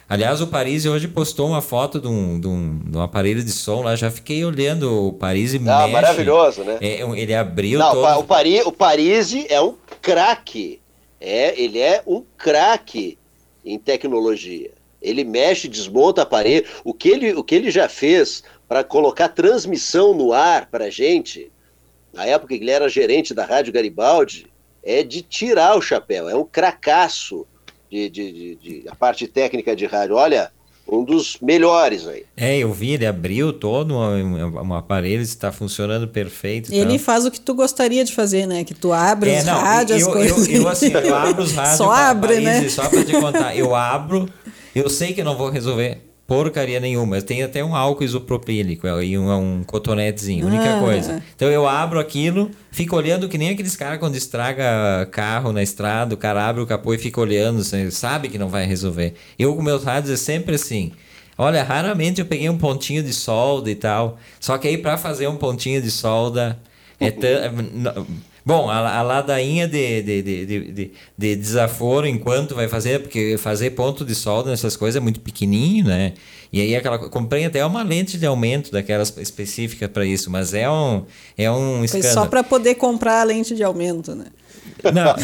Aliás, o Paris hoje postou uma foto de um, de um, de um aparelho de som lá. Já fiquei olhando o Paris e ah, mexe. maravilhoso, né? É, ele abriu Não, todo... o, Paris, o Paris é um craque. É, ele é um craque em tecnologia. Ele mexe, desmonta aparelho. O que ele, o que ele já fez para colocar transmissão no ar para gente, na época que ele era gerente da Rádio Garibaldi, é de tirar o chapéu. É um cracaço de, de, de, de, a parte técnica de rádio. Olha, um dos melhores aí. É, eu vi, ele abriu todo um, um aparelho, está funcionando perfeito. Ele faz o que tu gostaria de fazer, né? Que tu abre é, os não, rádios, eu, as coisas. Eu, eu, assim, eu abro os [laughs] rádios. Só abre, né? Só para te contar, eu abro, eu sei que não vou resolver porcaria nenhuma. Tem até um álcool isopropílico e um, um cotonetezinho, única ah. coisa. Então eu abro aquilo, fico olhando que nem aqueles caras quando estraga carro na estrada, o cara abre o capô e fica olhando, sabe que não vai resolver. Eu com meus rádios é sempre assim. Olha, raramente eu peguei um pontinho de solda e tal. Só que aí para fazer um pontinho de solda é tão. Bom, a, a ladainha de, de, de, de, de desaforo enquanto vai fazer, porque fazer ponto de solda nessas coisas é muito pequenininho, né? E aí aquela comprei até uma lente de aumento daquelas específicas para isso, mas é um é um escândalo. Foi só para poder comprar a lente de aumento, né? Não,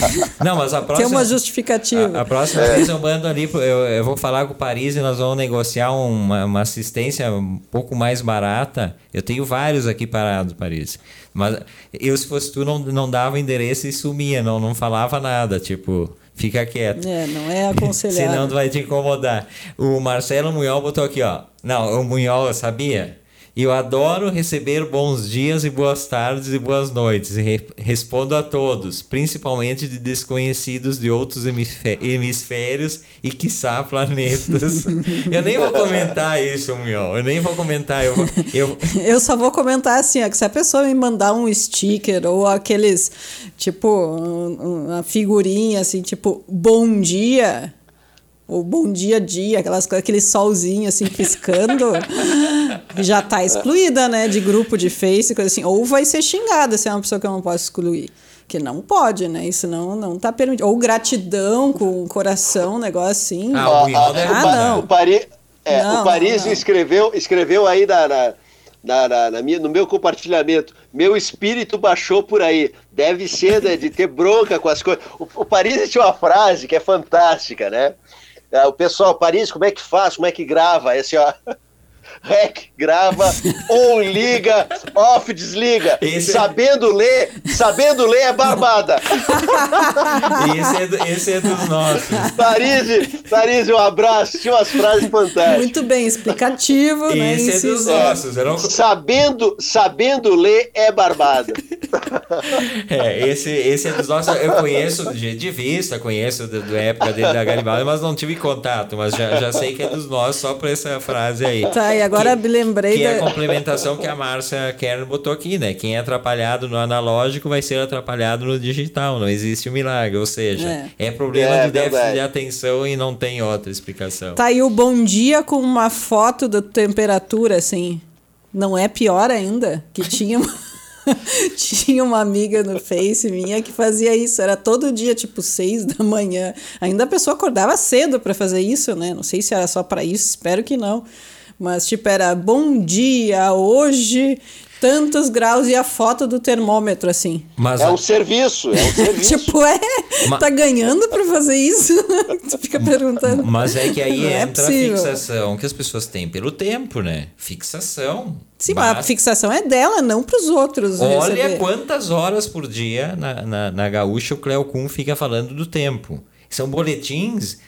não, mas a próxima. [laughs] Tem uma justificativa. A, a próxima é. vez eu mando ali, eu, eu vou falar com o Paris e nós vamos negociar uma, uma assistência um pouco mais barata. Eu tenho vários aqui parados, Paris. Mas eu, se fosse tu, não, não dava endereço e sumia, não, não falava nada, tipo, fica quieto. É, não é aconselhável. [laughs] Senão tu vai te incomodar. O Marcelo Munhol botou aqui, ó. Não, o Munhol, sabia? Eu adoro receber bons dias e boas tardes e boas noites. E re respondo a todos, principalmente de desconhecidos de outros hemisférios e, quiçá, planetas. [laughs] eu nem vou comentar isso, meu. Eu nem vou comentar. Eu, eu... [laughs] eu só vou comentar assim, ó, que se a pessoa me mandar um sticker ou aqueles, tipo, uma figurinha assim, tipo, bom dia o bom dia dia, aquelas aquele solzinho assim piscando, [laughs] já tá excluída, né, de grupo de Face, coisa assim, ou vai ser xingada se é uma pessoa que eu não posso excluir. Que não pode, né? Isso não, não tá permitido. Ou gratidão com o coração, um negócio assim. Ah, o ah, ah, não. O, Paris, é, não, o Paris não, escreveu, escreveu aí na, na, na, na, na, minha, no meu compartilhamento. Meu espírito baixou por aí. Deve ser de, de ter bronca com as coisas. O, o Paris tinha uma frase que é fantástica, né? É, o pessoal, Paris, como é que faz? Como é que grava? Esse, ó. [laughs] Rec, grava, [laughs] on, liga, off, desliga. Esse é- sabendo é... ler, sabendo ler é barbada. [laughs] esse, é do, esse é dos nossos. Paris, Paris, um abraço. Tinha umas frases fantásticas. Muito bem, explicativo, esse né? Esse é dos nossos. Não... Sabendo, sabendo ler é barbada. [laughs] É, esse, esse é dos nossos. Eu conheço de, de vista, conheço da época dele da Garibaldi, mas não tive contato. Mas já, já sei que é dos nossos só por essa frase aí. Tá, e agora que, lembrei. Que da... é a complementação que a Márcia Kern botou aqui, né? Quem é atrapalhado no analógico vai ser atrapalhado no digital. Não existe o um milagre. Ou seja, é, é problema é, de déficit verdade. de atenção e não tem outra explicação. Tá aí o bom dia com uma foto da temperatura, assim. Não é pior ainda? Que tinha. [laughs] Tinha uma amiga no Face minha que fazia isso, era todo dia, tipo, seis da manhã. Ainda a pessoa acordava cedo para fazer isso, né? Não sei se era só para isso, espero que não. Mas, tipo, era bom dia, hoje tantos graus e a foto do termômetro, assim. Mas, é um serviço, é um [laughs] serviço. tipo, é, mas, tá ganhando para fazer isso? [laughs] tu fica perguntando. Mas é que aí é entra possível. a fixação que as pessoas têm pelo tempo, né? Fixação. Sim, mas a fixação é dela, não para os outros. Olha receber. quantas horas por dia na, na, na Gaúcha o Cleo Kuhn fica falando do tempo. São boletins.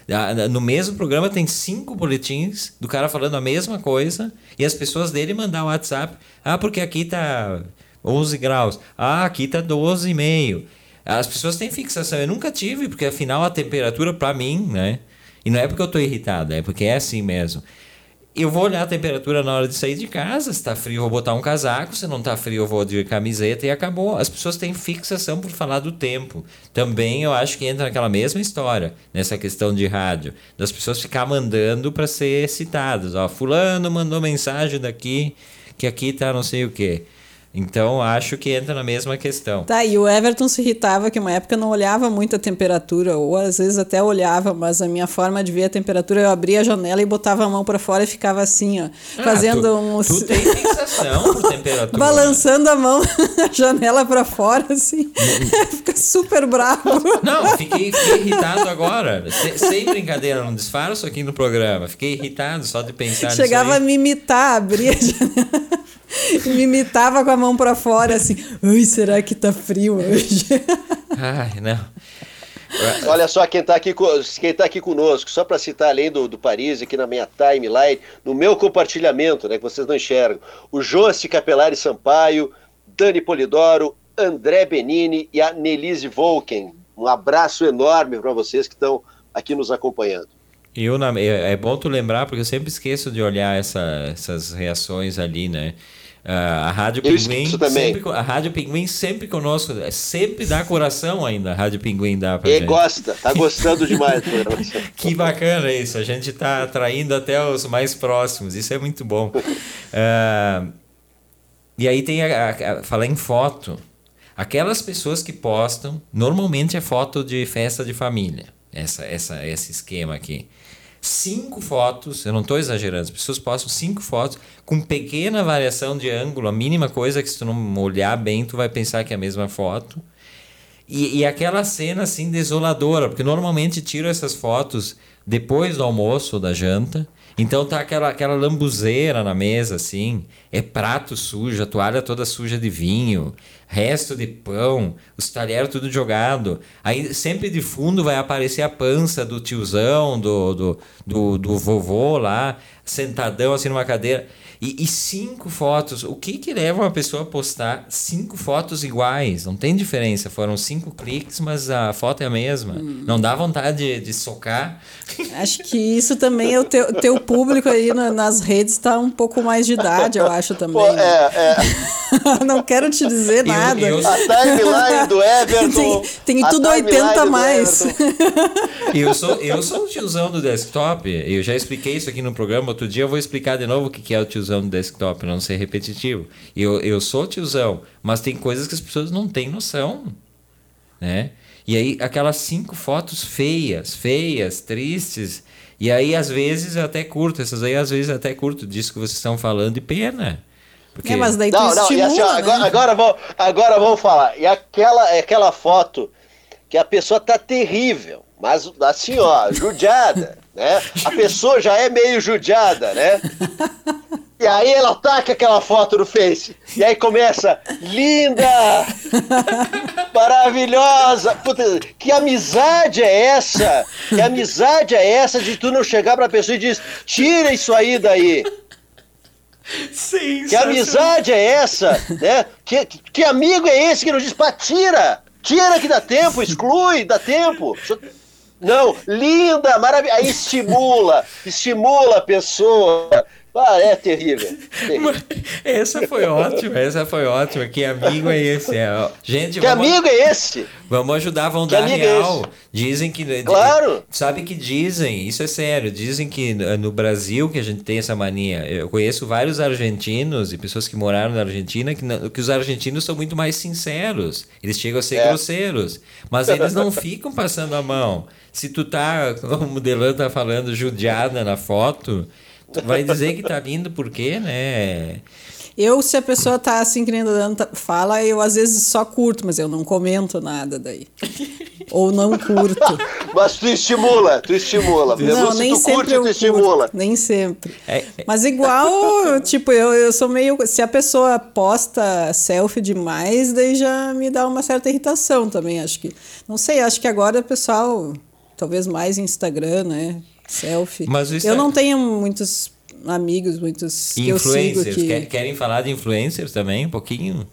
No mesmo programa tem cinco boletins do cara falando a mesma coisa e as pessoas dele mandar o WhatsApp. Ah, porque aqui tá 11 graus. Ah, aqui tá 12,5. As pessoas têm fixação. Eu nunca tive, porque afinal a temperatura para mim, né? E não é porque eu tô irritado, é porque é assim mesmo eu vou olhar a temperatura na hora de sair de casa. Se tá frio, eu vou botar um casaco. Se não tá frio, eu vou de camiseta e acabou. As pessoas têm fixação por falar do tempo. Também eu acho que entra naquela mesma história, nessa questão de rádio, das pessoas ficar mandando para ser citadas. Ó, fulano mandou mensagem daqui que aqui tá não sei o quê. Então, acho que entra na mesma questão. Tá, e o Everton se irritava que uma época não olhava muito a temperatura, ou às vezes até olhava, mas a minha forma de ver a temperatura, eu abria a janela e botava a mão para fora e ficava assim, ó, ah, fazendo tu, um... Tu tem fixação por [laughs] temperatura. Balançando a mão, [laughs] a janela para fora, assim. [laughs] Fica super bravo. Não, fiquei, fiquei irritado agora. Sem brincadeira, não disfarço aqui no programa. Fiquei irritado só de pensar Chegava a me imitar, abria a janela. [laughs] me imitava com a mão para fora, assim. Ai, será que tá frio hoje? [laughs] Ai, não. Olha só quem está aqui, quem tá aqui conosco, só para citar além do, do Paris, aqui na minha timeline, no meu compartilhamento, né, que vocês não enxergam, o Josi Capelari Sampaio, Dani Polidoro, André Benini e a Nelise Volken. Um abraço enorme para vocês que estão aqui nos acompanhando. Eu, é, é bom tu lembrar, porque eu sempre esqueço de olhar essa, essas reações ali, né? Uh, a Rádio Pinguim sempre, a Rádio Pinguim sempre conosco, sempre dá coração ainda. A Rádio Pinguim dá pra e gente. gosta, tá gostando demais. [laughs] que bacana isso. A gente tá atraindo até os mais próximos. Isso é muito bom. Uh, e aí tem a, a, a, falar em foto. Aquelas pessoas que postam, normalmente é foto de festa de família. Essa, essa, esse esquema aqui cinco fotos, eu não estou exagerando, as pessoas postam cinco fotos com pequena variação de ângulo, a mínima coisa que se tu não olhar bem, tu vai pensar que é a mesma foto. E, e aquela cena assim desoladora, porque normalmente tiro essas fotos depois do almoço ou da janta. Então tá aquela, aquela lambuzeira na mesa, assim. É prato sujo, a toalha toda suja de vinho, resto de pão, os talheres tudo jogado. Aí sempre de fundo vai aparecer a pança do tiozão, do, do, do, do vovô lá, sentadão assim numa cadeira. E, e, cinco fotos. O que que leva uma pessoa a postar cinco fotos iguais? Não tem diferença. Foram cinco cliques, mas a foto é a mesma. Hum. Não dá vontade de, de, socar. Acho que isso também é o teu, teu público aí na, nas redes está um pouco mais de idade, eu acho também. Pô, né? é, é. [laughs] Não quero te dizer nada. Eu, eu... A timeline do Everton. Tem, tem tudo 80 a mais. [laughs] Eu sou, eu sou o tiozão do desktop. Eu já expliquei isso aqui no programa. Outro dia eu vou explicar de novo o que é o tiozão tiozão no desktop, não ser repetitivo. Eu, eu sou tiozão, mas tem coisas que as pessoas não têm noção, né? E aí aquelas cinco fotos feias, feias, tristes, e aí às vezes eu até curto, essas aí às vezes eu até curto disso que vocês estão falando e pena. Porque... É, mas daí não, não, estimula, assim, ó, né? agora, agora, vamos, agora vamos falar. E aquela, aquela foto que a pessoa tá terrível, mas assim, ó, judiada, né? A pessoa já é meio judiada, né? [laughs] E aí ela taca aquela foto no Face. E aí começa, linda! [laughs] Maravilhosa! Puta, que amizade é essa? Que amizade é essa de tu não chegar pra pessoa e diz, tira isso aí daí. Sim, que amizade é essa? Né? Que, que amigo é esse que não diz, pá, tira! Tira que dá tempo, exclui, dá tempo. Não, linda, maravilhosa. Aí estimula, estimula a pessoa. Ah, é terrível. terrível. Essa foi ótima, essa foi ótima. Que amigo é esse? É, gente, que vamos, amigo é esse? Vamos ajudar, vão que dar é real. É dizem que. Claro! Sabe que dizem, isso é sério, dizem que no Brasil que a gente tem essa mania. Eu conheço vários argentinos e pessoas que moraram na Argentina que, que os argentinos são muito mais sinceros. Eles chegam a ser é. grosseiros. Mas eles não ficam passando a mão. Se tu tá, como o Delan tá falando, judiada na foto vai dizer que tá lindo porque, né? Eu, se a pessoa tá assim, que nem a fala, eu às vezes só curto, mas eu não comento nada daí. [laughs] Ou não curto. mas tu estimula, tu estimula. Não, nem sempre curte, eu estimula. Curto, nem sempre. É, é. Mas igual, tipo, eu, eu sou meio... Se a pessoa posta selfie demais, daí já me dá uma certa irritação também, acho que... Não sei, acho que agora o pessoal, talvez mais Instagram, né? Selfie. Mas eu é... não tenho muitos amigos, muitos que influencers. Que... Querem falar de influencers também, um pouquinho?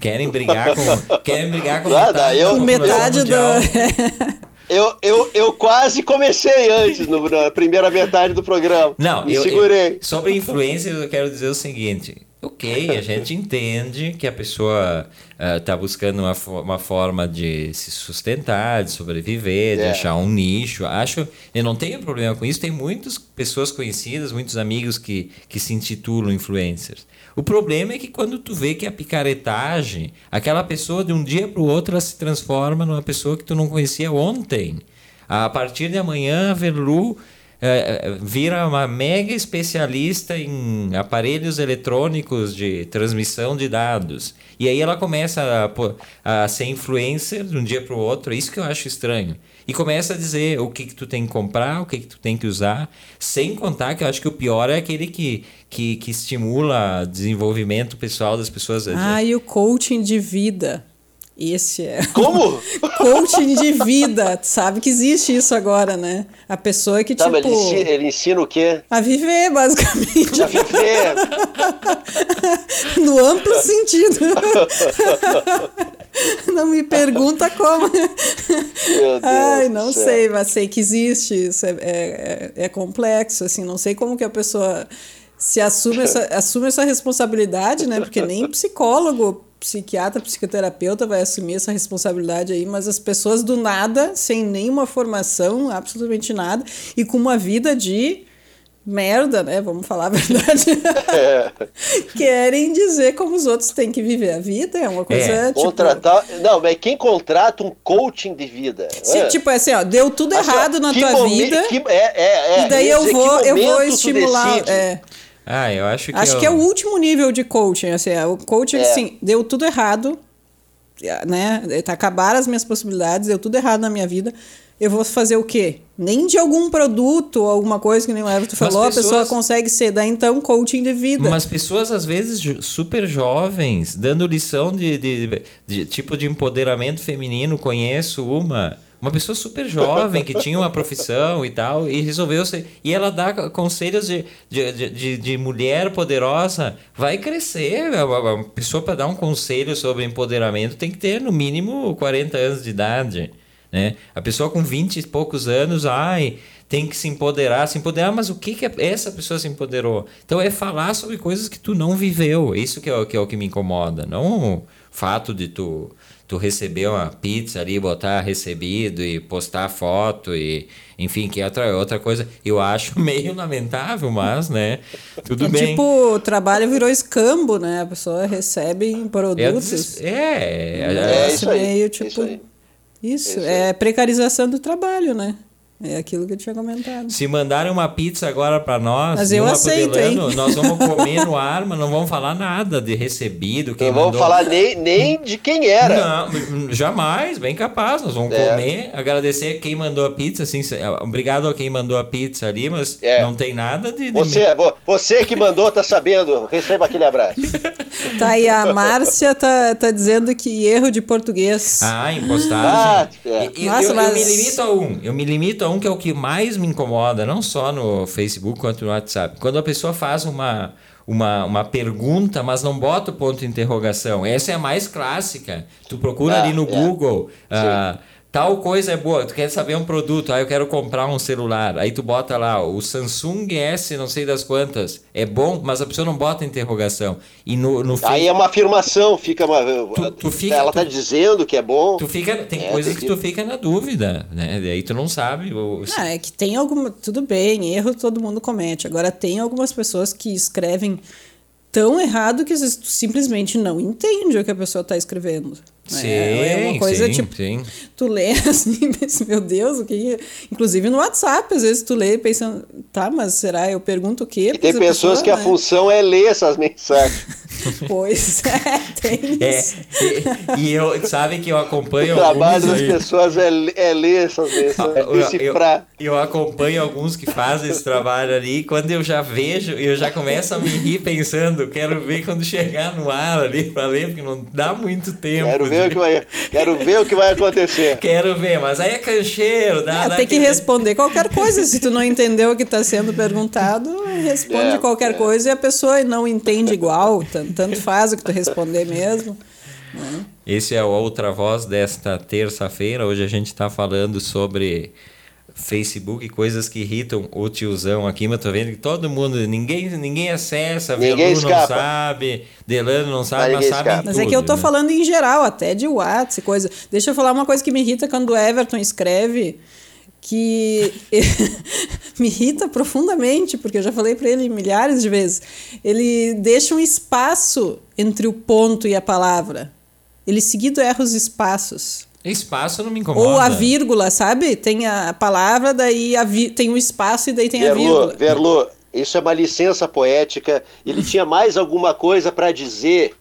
Querem brigar com. [laughs] querem brigar com Nada, metade, eu, com metade do. [laughs] Eu, eu, eu quase comecei antes, no, na primeira metade do programa. Não, Me eu, segurei. Eu, sobre influências, eu quero dizer o seguinte: ok, a gente [laughs] entende que a pessoa está eh, uh, buscando uma, uma forma de se sustentar, de sobreviver, de é. achar um nicho. Acho, eu não tenho problema com isso. Tem muitas pessoas conhecidas, muitos amigos que, que se intitulam influencers. O problema é que quando tu vê que a picaretagem, aquela pessoa de um dia para o outro ela se transforma numa pessoa que tu não conhecia ontem. A partir de amanhã, a Verlu é, é, vira uma mega especialista em aparelhos eletrônicos de transmissão de dados. E aí ela começa a, a ser influencer de um dia para o outro. É isso que eu acho estranho. E começa a dizer o que, que tu tem que comprar, o que, que tu tem que usar. Sem contar que eu acho que o pior é aquele que, que, que estimula desenvolvimento pessoal das pessoas. Ah, e o coaching de vida. Esse é. Como? [laughs] coaching de vida. Sabe que existe isso agora, né? A pessoa que, tá, tipo. Ele ensina, ele ensina o quê? A viver, basicamente. A viver. no amplo sentido. Não me pergunta como. Meu Deus Ai, não sei, mas sei que existe. Isso é, é, é complexo, assim. Não sei como que a pessoa se assume essa, assume essa responsabilidade, né? Porque nem psicólogo, psiquiatra, psicoterapeuta vai assumir essa responsabilidade aí, mas as pessoas do nada, sem nenhuma formação, absolutamente nada, e com uma vida de merda, né? Vamos falar a verdade. [laughs] É. Querem dizer como os outros têm que viver a vida, é uma coisa. É. Tipo... Contratar. Não, mas quem contrata um coaching de vida? Sim, é. tipo assim, ó, deu tudo assim, errado ó, na tua momen... vida. Que... É, é, é. E daí eu vou, eu vou estimular. É. Ah, eu acho que. Acho eu... que é o último nível de coaching. Assim, é, o coaching, é. assim, deu tudo errado. Né? Acabaram as minhas possibilidades, deu tudo errado na minha vida eu vou fazer o quê? Nem de algum produto ou alguma coisa que nem o Everton falou, pessoas... a pessoa consegue ser, daí então coaching de vida. Mas pessoas, às vezes, super jovens, dando lição de, de, de tipo de empoderamento feminino, conheço uma. Uma pessoa super jovem que tinha uma profissão e tal, e resolveu ser. E ela dá conselhos de, de, de, de mulher poderosa. Vai crescer. Uma pessoa para dar um conselho sobre empoderamento tem que ter no mínimo 40 anos de idade. Né? A pessoa com 20 e poucos anos, ai, tem que se empoderar, se empoderar, mas o que, que essa pessoa se empoderou? Então é falar sobre coisas que tu não viveu, isso que é, que é o que me incomoda, não o fato de tu, tu receber uma pizza ali, botar recebido e postar foto e enfim, que é outra, outra coisa, eu acho [laughs] meio lamentável, mas, né, tudo é, bem. Tipo, o trabalho virou escambo, né, a pessoa recebe produtos. É, é, é, é isso aí, meio, tipo, isso aí. Isso, é precarização do trabalho, né? É aquilo que eu tinha comentado. Se mandarem uma pizza agora para nós, Mas eu aceito, hein? [laughs] nós vamos comer no ar, mas não vamos falar nada de recebido. Quem não mandou... vamos falar nem, nem de quem era. Não, jamais, bem capaz. Nós vamos é. comer, agradecer quem mandou a pizza. Assim, obrigado a quem mandou a pizza ali, mas é. não tem nada de. de... Você, você que mandou, tá sabendo. Receba aquele abraço. [laughs] tá aí, a Márcia tá, tá dizendo que erro de português. Ah, impostagem. Ah, é. eu, Nossa, eu, mas... eu me limito a um. Eu me limito a um que é o que mais me incomoda, não só no Facebook quanto no WhatsApp. Quando a pessoa faz uma, uma, uma pergunta, mas não bota o ponto de interrogação. Essa é a mais clássica. Tu procura ah, ali no é. Google. Uh, tal coisa é boa, tu quer saber um produto, aí eu quero comprar um celular, aí tu bota lá o Samsung S, não sei das quantas, é bom, mas a pessoa não bota interrogação. E no, no aí é uma afirmação, fica uma tu, tu fica, ela tá dizendo que é bom. Tu fica, tem é, coisas tem que... que... tu fica na dúvida, né? Aí tu não sabe. Ou... Ah, é que tem alguma, tudo bem, erro todo mundo comete. Agora tem algumas pessoas que escrevem tão errado que você simplesmente não entende o que a pessoa está escrevendo. Sim, é uma coisa sim, tipo, sim. tu lê [laughs] assim, meu Deus, o que. Inclusive no WhatsApp, às vezes tu lê pensando, tá, mas será? Eu pergunto o quê? E tem pessoas pessoa, que né? a função é ler essas mensagens. [laughs] pois é, tem [laughs] é, isso. E, e, eu, sabe que eu acompanho. O trabalho das pessoas é, é ler essas mensagens, é decifrar. Eu, eu, acompanho alguns que fazem esse trabalho ali, e quando eu já vejo, eu já começo a me rir pensando, quero ver quando chegar no ar ali para ler, porque não dá muito tempo. Quero ver o que vai, quero ver o que vai acontecer. Quero ver, mas aí é cancheiro. Dá, é, dá tem que responder qualquer coisa. Se tu não entendeu o que está sendo perguntado, responde é, qualquer é. coisa e a pessoa não entende igual. Tanto faz o que tu responder mesmo. Né? Esse é o Outra Voz desta terça-feira. Hoje a gente está falando sobre Facebook, coisas que irritam o tiozão aqui, mas tô vendo que todo mundo, ninguém, ninguém acessa, ninguém Velu não sabe, Delano não sabe, mas, mas sabe Mas tudo, é que eu tô né? falando em geral, até de WhatsApp, coisa. Deixa eu falar uma coisa que me irrita quando o Everton escreve que [laughs] me irrita profundamente, porque eu já falei para ele milhares de vezes. Ele deixa um espaço entre o ponto e a palavra. Ele seguido erra os espaços. Espaço não me incomoda. Ou a vírgula, sabe? Tem a palavra, daí a tem um espaço e daí tem Verlu, a vírgula. Verlu, isso é uma licença poética. Ele [laughs] tinha mais alguma coisa para dizer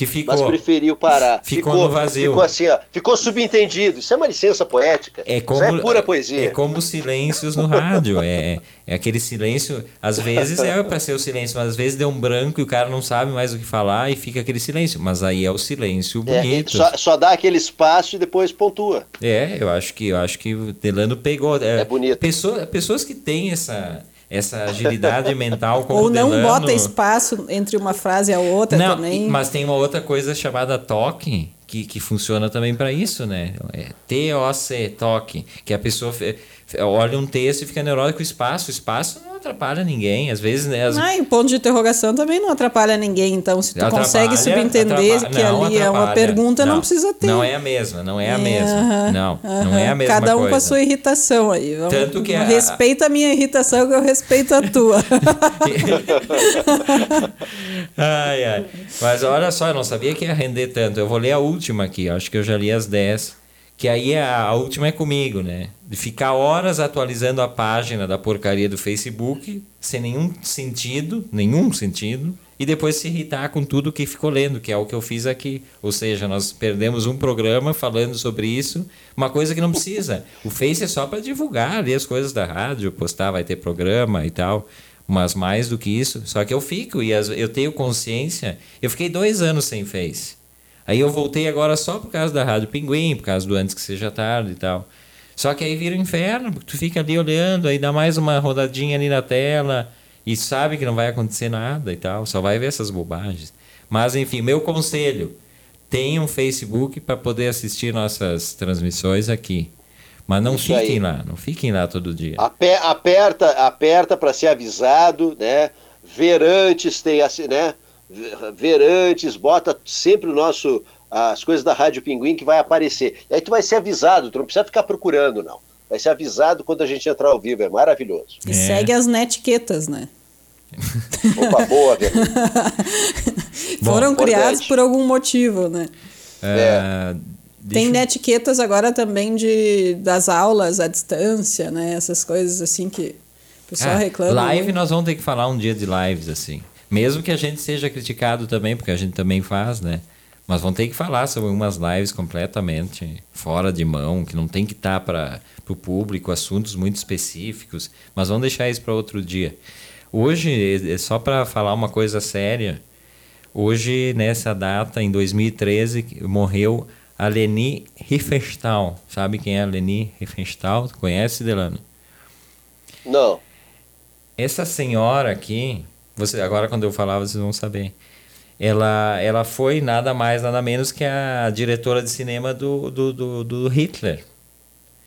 que ficou. Mas preferiu parar. Ficou, ficou no vazio. Ficou assim, ó. Ficou subentendido. Isso é uma licença poética. É como, Isso é pura poesia. É como silêncios no rádio. É, é aquele silêncio. Às vezes é para ser o silêncio, mas às vezes deu um branco e o cara não sabe mais o que falar e fica aquele silêncio. Mas aí é o silêncio é, bonito. É, só, só, dá aquele espaço e depois pontua. É, eu acho que eu acho que o Delano pegou. É, é bonito. Pessoa, pessoas que têm essa essa agilidade mental como [laughs] Ou não bota espaço entre uma frase e a outra não, também. Mas tem uma outra coisa chamada toque, que, que funciona também para isso, né? É TOC, toque, que a pessoa olha um texto e fica neurótico com o espaço. O espaço não atrapalha ninguém. Às vezes, né? As... Ah, e ponto de interrogação também não atrapalha ninguém. Então, se tu consegue subentender que não, ali é uma pergunta, não, não, precisa ter. Não é a mesma, não é a mesma. não, não é a mesma Cada um coisa. com a sua irritação aí. Vamos, Tanto que a... Respeita a minha irritação que eu respeito a tua. [laughs] ai, ai. Mas olha só, eu não sabia que ia render tanto. Eu vou ler a última aqui. Acho que eu já li as 10 que aí a, a, última é comigo, né? De ficar horas atualizando a página da porcaria do Facebook, sem nenhum sentido, nenhum sentido, e depois se irritar com tudo que ficou lendo, que é o que eu fiz aqui. Ou seja, nós perdemos um programa falando sobre isso, uma coisa que não precisa. O Face é só para divulgar ali as coisas da rádio, postar, vai ter programa e tal. Mas mais do que isso, só que eu fico e eu tenho consciência. Eu fiquei dois anos sem Face. Aí eu voltei agora só por causa da Rádio Pinguim, por causa do Antes que Seja Tarde e tal. Só que aí vira um inferno, porque tu fica ali olhando, aí dá mais uma rodadinha ali na tela e sabe que não vai acontecer nada e tal, só vai ver essas bobagens. Mas enfim, meu conselho, tenha um Facebook para poder assistir nossas transmissões aqui. Mas não Isso fiquem aí. lá, não fiquem lá todo dia. Aperta, aperta para ser avisado, né? Ver antes, tem assim, né? Ver antes, bota sempre o nosso as coisas da Rádio Pinguim que vai aparecer. E aí tu vai ser avisado, tu não precisa ficar procurando, não. Vai ser avisado quando a gente entrar ao vivo, é maravilhoso. E é. segue as netiquetas, né? [laughs] Opa, boa, [laughs] Foram Bom, criados por algum motivo, né? É. Tem eu... netiquetas agora também de, das aulas à distância, né? Essas coisas assim que o pessoal ah, reclama. Live, muito. nós vamos ter que falar um dia de lives, assim. Mesmo que a gente seja criticado também, porque a gente também faz, né? Mas vão ter que falar sobre umas lives completamente fora de mão, que não tem que estar tá para o público, assuntos muito específicos. Mas vamos deixar isso para outro dia. Hoje, é só para falar uma coisa séria, hoje, nessa data, em 2013, morreu a Leni Riefenstahl. Sabe quem é a Leni Riefenstahl? Conhece, Delano? Não. Essa senhora aqui, você, agora, quando eu falar, vocês vão saber. Ela, ela foi nada mais, nada menos que a diretora de cinema do, do, do, do Hitler.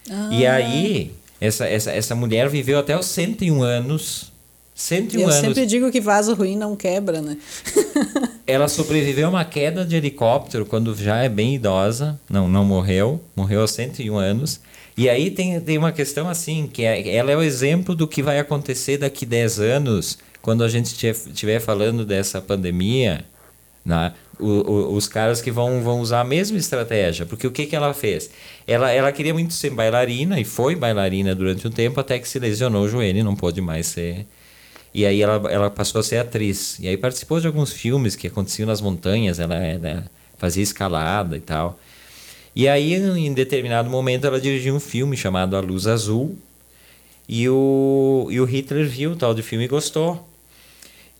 Ah. E aí, essa, essa, essa mulher viveu até os 101 anos. 101 eu anos. Sempre digo que vaso ruim não quebra, né? [laughs] ela sobreviveu a uma queda de helicóptero quando já é bem idosa. Não, não morreu. Morreu aos 101 anos. E aí tem, tem uma questão assim, que é, ela é o exemplo do que vai acontecer daqui 10 anos quando a gente estiver falando dessa pandemia, né, o, o, os caras que vão, vão usar a mesma estratégia. Porque o que, que ela fez? Ela, ela queria muito ser bailarina e foi bailarina durante um tempo até que se lesionou o joelho e não pôde mais ser. E aí ela, ela passou a ser atriz. E aí participou de alguns filmes que aconteciam nas montanhas, ela, ela fazia escalada e tal. E aí, em determinado momento, ela dirigiu um filme chamado A Luz Azul. E o, e o Hitler viu o tal de filme e gostou.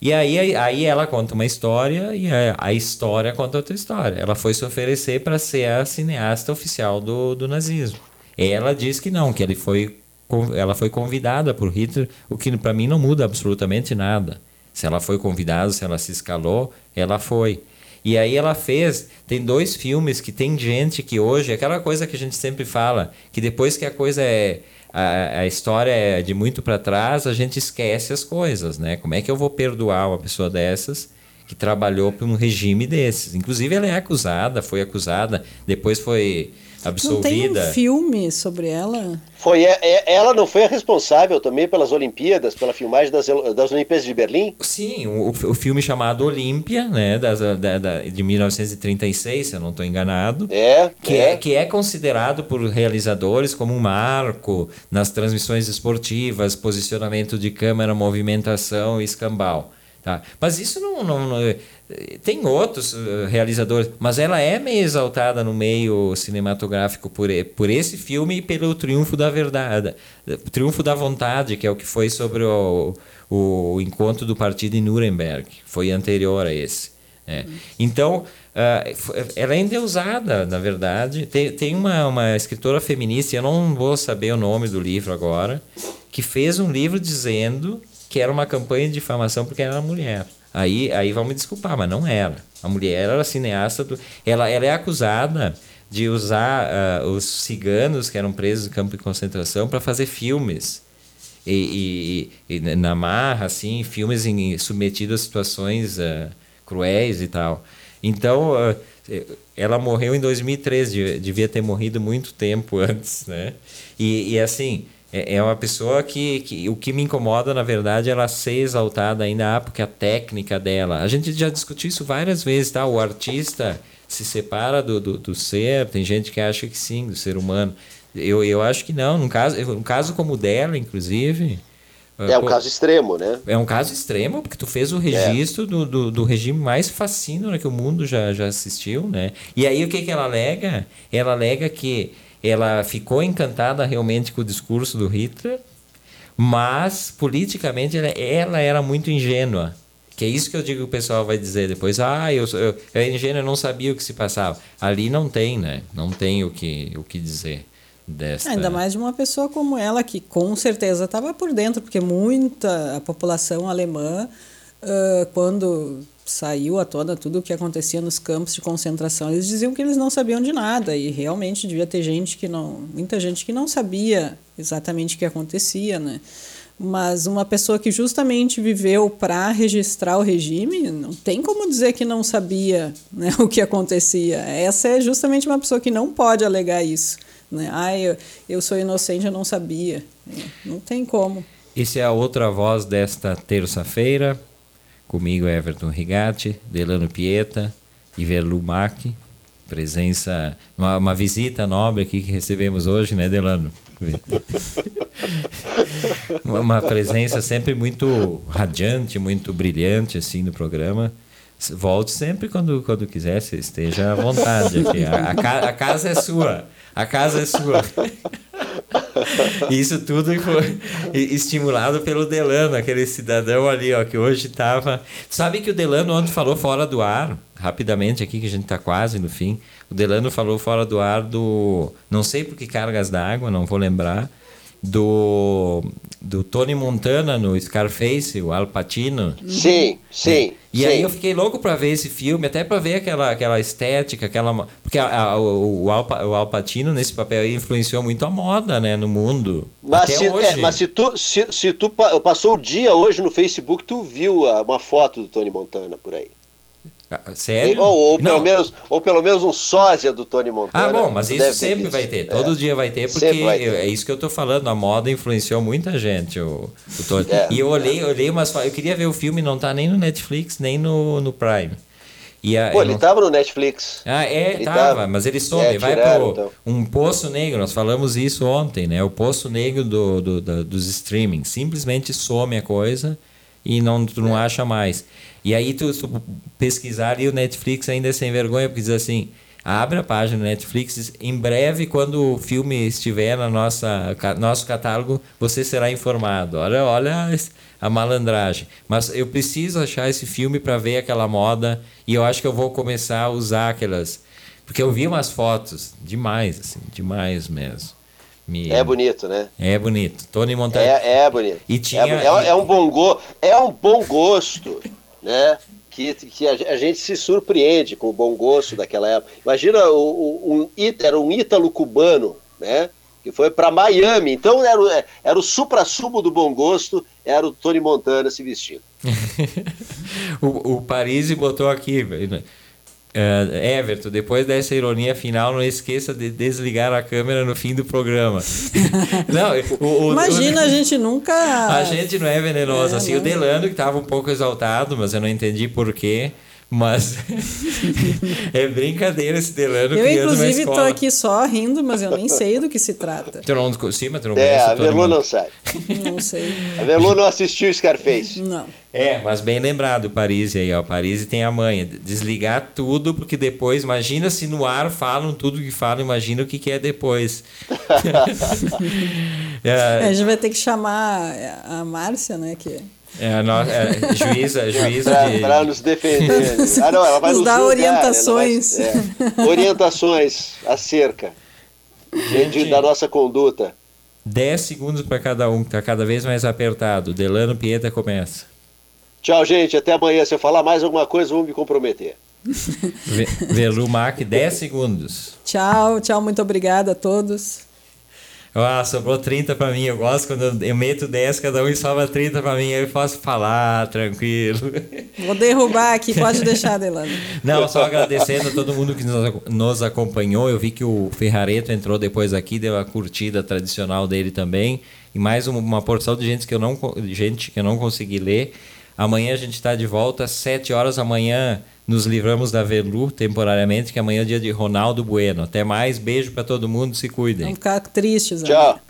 E aí, aí ela conta uma história e a, história conta outra história. Ela foi se oferecer para ser a cineasta oficial do, do nazismo. Ela diz que não, que ele foi, ela foi convidada por Hitler, o que para mim não muda absolutamente nada. Se ela foi convidada, se ela se escalou, ela foi. E aí ela fez, tem dois filmes que tem gente que hoje, aquela coisa que a gente sempre fala, que depois que a coisa é a, a história é de muito para trás, a gente esquece as coisas, né? Como é que eu vou perdoar uma pessoa dessas que trabalhou por um regime desses? Inclusive ela é acusada, foi acusada, depois foi absolvida. Não tem um filme sobre ela? Foi, é, é, ela não foi a responsável também pelas Olimpíadas, pela filmagem das, das Olimpíadas de Berlim? Sim, o, o filme chamado Olímpia, né, das, da, da, de 1936, se eu não estou enganado. É que é. é. Que é considerado por realizadores como um marco nas transmissões esportivas, posicionamento de câmera, movimentação e escambau. Tá? Mas isso não, não, não tem outros uh, realizadores, mas ela é meio exaltada no meio cinematográfico por, por esse filme e pelo Triunfo da Verdade, Triunfo da Vontade, que é o que foi sobre o, o encontro do partido em Nuremberg, foi anterior a esse. Né? Então, uh, ela é endeusada, na verdade. Tem, tem uma, uma escritora feminista, eu não vou saber o nome do livro agora, que fez um livro dizendo que era uma campanha de difamação porque era mulher. Aí, aí vão me desculpar, mas não era. A mulher era cineasta. Do, ela, ela é acusada de usar uh, os ciganos que eram presos no campo de concentração para fazer filmes. E, e, e, na marra, assim, filmes em, submetidos a situações uh, cruéis e tal. Então, uh, ela morreu em 2013, devia ter morrido muito tempo [laughs] antes, né? E, e assim, é, é uma pessoa que, que o que me incomoda, na verdade, é ela ser exaltada ainda, ah, porque a técnica dela. A gente já discutiu isso várias vezes, tá? O artista se separa do, do, do ser, tem gente que acha que sim, do ser humano. Eu, eu acho que não. Num caso, num caso como o dela, inclusive. É um caso extremo, né? É um caso extremo, porque tu fez o registro é. do, do, do, regime mais fascino né, que o mundo já, já assistiu, né? E aí o que, que ela alega? Ela alega que ela ficou encantada realmente com o discurso do Hitler, mas politicamente ela, ela era muito ingênua. Que é isso que eu digo que o pessoal vai dizer depois. Ah, eu, eu, eu era eu não sabia o que se passava. Ali não tem, né? Não tem o que, o que dizer. Desta... Ainda mais de uma pessoa como ela, que com certeza estava por dentro, porque muita a população alemã, uh, quando saiu à tona tudo o que acontecia nos campos de concentração, eles diziam que eles não sabiam de nada, e realmente devia ter gente que não. muita gente que não sabia exatamente o que acontecia, né? Mas uma pessoa que justamente viveu para registrar o regime, não tem como dizer que não sabia né, [laughs] o que acontecia. Essa é justamente uma pessoa que não pode alegar isso. Né? Ah, eu, eu sou inocente, eu não sabia. Não tem como. Essa é a outra voz desta terça-feira. Comigo Everton Rigatti, Delano Pieta, Iverlu Mac. Presença, uma, uma visita nobre aqui que recebemos hoje, né, Delano? [laughs] uma presença sempre muito radiante, muito brilhante assim no programa. Volte sempre quando, quando quiser, esteja à vontade aqui. A, a, a casa é sua. A casa é sua. [laughs] Isso tudo foi estimulado pelo Delano, aquele cidadão ali, ó, que hoje estava. Sabe que o Delano ontem falou fora do ar, rapidamente aqui, que a gente está quase no fim. O Delano falou fora do ar do. Não sei por que cargas d'água, não vou lembrar do, do Tony Montana no Scarface, o Al Pacino. Sim, sim. E sim. aí eu fiquei louco para ver esse filme, até para ver aquela, aquela estética, aquela porque a, a, o, o, Al, o Al Pacino nesse papel aí influenciou muito a moda, né, no mundo. Mas, até se, hoje. É, mas se tu se, se tu passou o dia hoje no Facebook, tu viu uma foto do Tony Montana por aí. Ah, sério? Ou, ou, pelo menos, ou pelo menos um sósia do Tony Montana. Ah, bom, mas isso sempre vai ter. Todo é. dia vai ter, porque vai ter. é isso que eu tô falando. A moda influenciou muita gente, o, o Tony. É. E eu olhei, olhei umas. Eu queria ver o filme, não tá nem no Netflix, nem no, no Prime. E a, Pô, ele não... tava no Netflix. Ah, é, ele tava, tava, mas ele some, é, vai para então. um poço negro, nós falamos isso ontem, né? O poço negro do, do, do dos streaming. Simplesmente some a coisa e não, tu não é. acha mais. E aí tu, tu pesquisar ali o Netflix ainda é sem vergonha, porque diz assim, abre a página do Netflix, em breve, quando o filme estiver na nossa nosso catálogo, você será informado. Olha, olha a malandragem. Mas eu preciso achar esse filme para ver aquela moda e eu acho que eu vou começar a usar aquelas porque eu vi umas fotos demais, assim, demais mesmo. Me... É bonito, né? É bonito. Tony Montana. É, é bonito. E tinha... é, é, é um bom go... é um bom gosto né? Que, que a, a, gente se surpreende com o bom gosto daquela época. Imagina, o, o, um, era um ítalo cubano, né? Que foi para Miami. Então era, era o supra-sumo do bom gosto, era o Tony Montana se vestindo. [laughs] o, o Paris botou aqui, Uh, Everton, depois dessa ironia final, não esqueça de desligar a câmera no fim do programa. [laughs] não, o, o, Imagina, o, a gente nunca. A gente não é venenoso. É, assim, não. o Delano, que estava um pouco exaltado, mas eu não entendi porquê. Mas [laughs] é brincadeira esse Delano Eu, inclusive, estou aqui só rindo, mas eu nem sei do que se trata. Tu não, sim, mas tu não é, a Velu não sabe. Não sei. A Velu não assistiu Scarface. Não. É, mas bem lembrado, Paris aí, ó. Paris tem a manha. Desligar tudo, porque depois, imagina se no ar falam tudo que falam, imagina o que, que é depois. [laughs] [laughs] é, a gente vai ter que chamar a Márcia, né? Que é a nossa é, juíza, juíza pra, de... Para nos defender. Ah, não, ela vai nos, nos dar julgar, orientações. Vai, é, orientações acerca de, da nossa conduta. 10 segundos para cada um, que está cada vez mais apertado. Delano Pieta começa. Tchau, gente. Até amanhã. Se eu falar mais alguma coisa, vou me comprometer. Velu Mac, 10 segundos. Tchau, tchau, muito obrigada a todos. Ah, sobrou 30 para mim. Eu gosto quando eu meto 10, cada um sobra 30 para mim. Aí eu posso falar tranquilo. Vou derrubar aqui, pode deixar, Delano. Não, só agradecendo a todo mundo que nos acompanhou. Eu vi que o Ferrareto entrou depois aqui, deu a curtida tradicional dele também. E mais uma porção de gente que eu não, gente que eu não consegui ler. Amanhã a gente está de volta, às 7 horas da manhã. Nos livramos da Velu temporariamente, que amanhã é dia de Ronaldo Bueno. Até mais, beijo para todo mundo, se cuidem. Vamos ficar tristes. Tchau.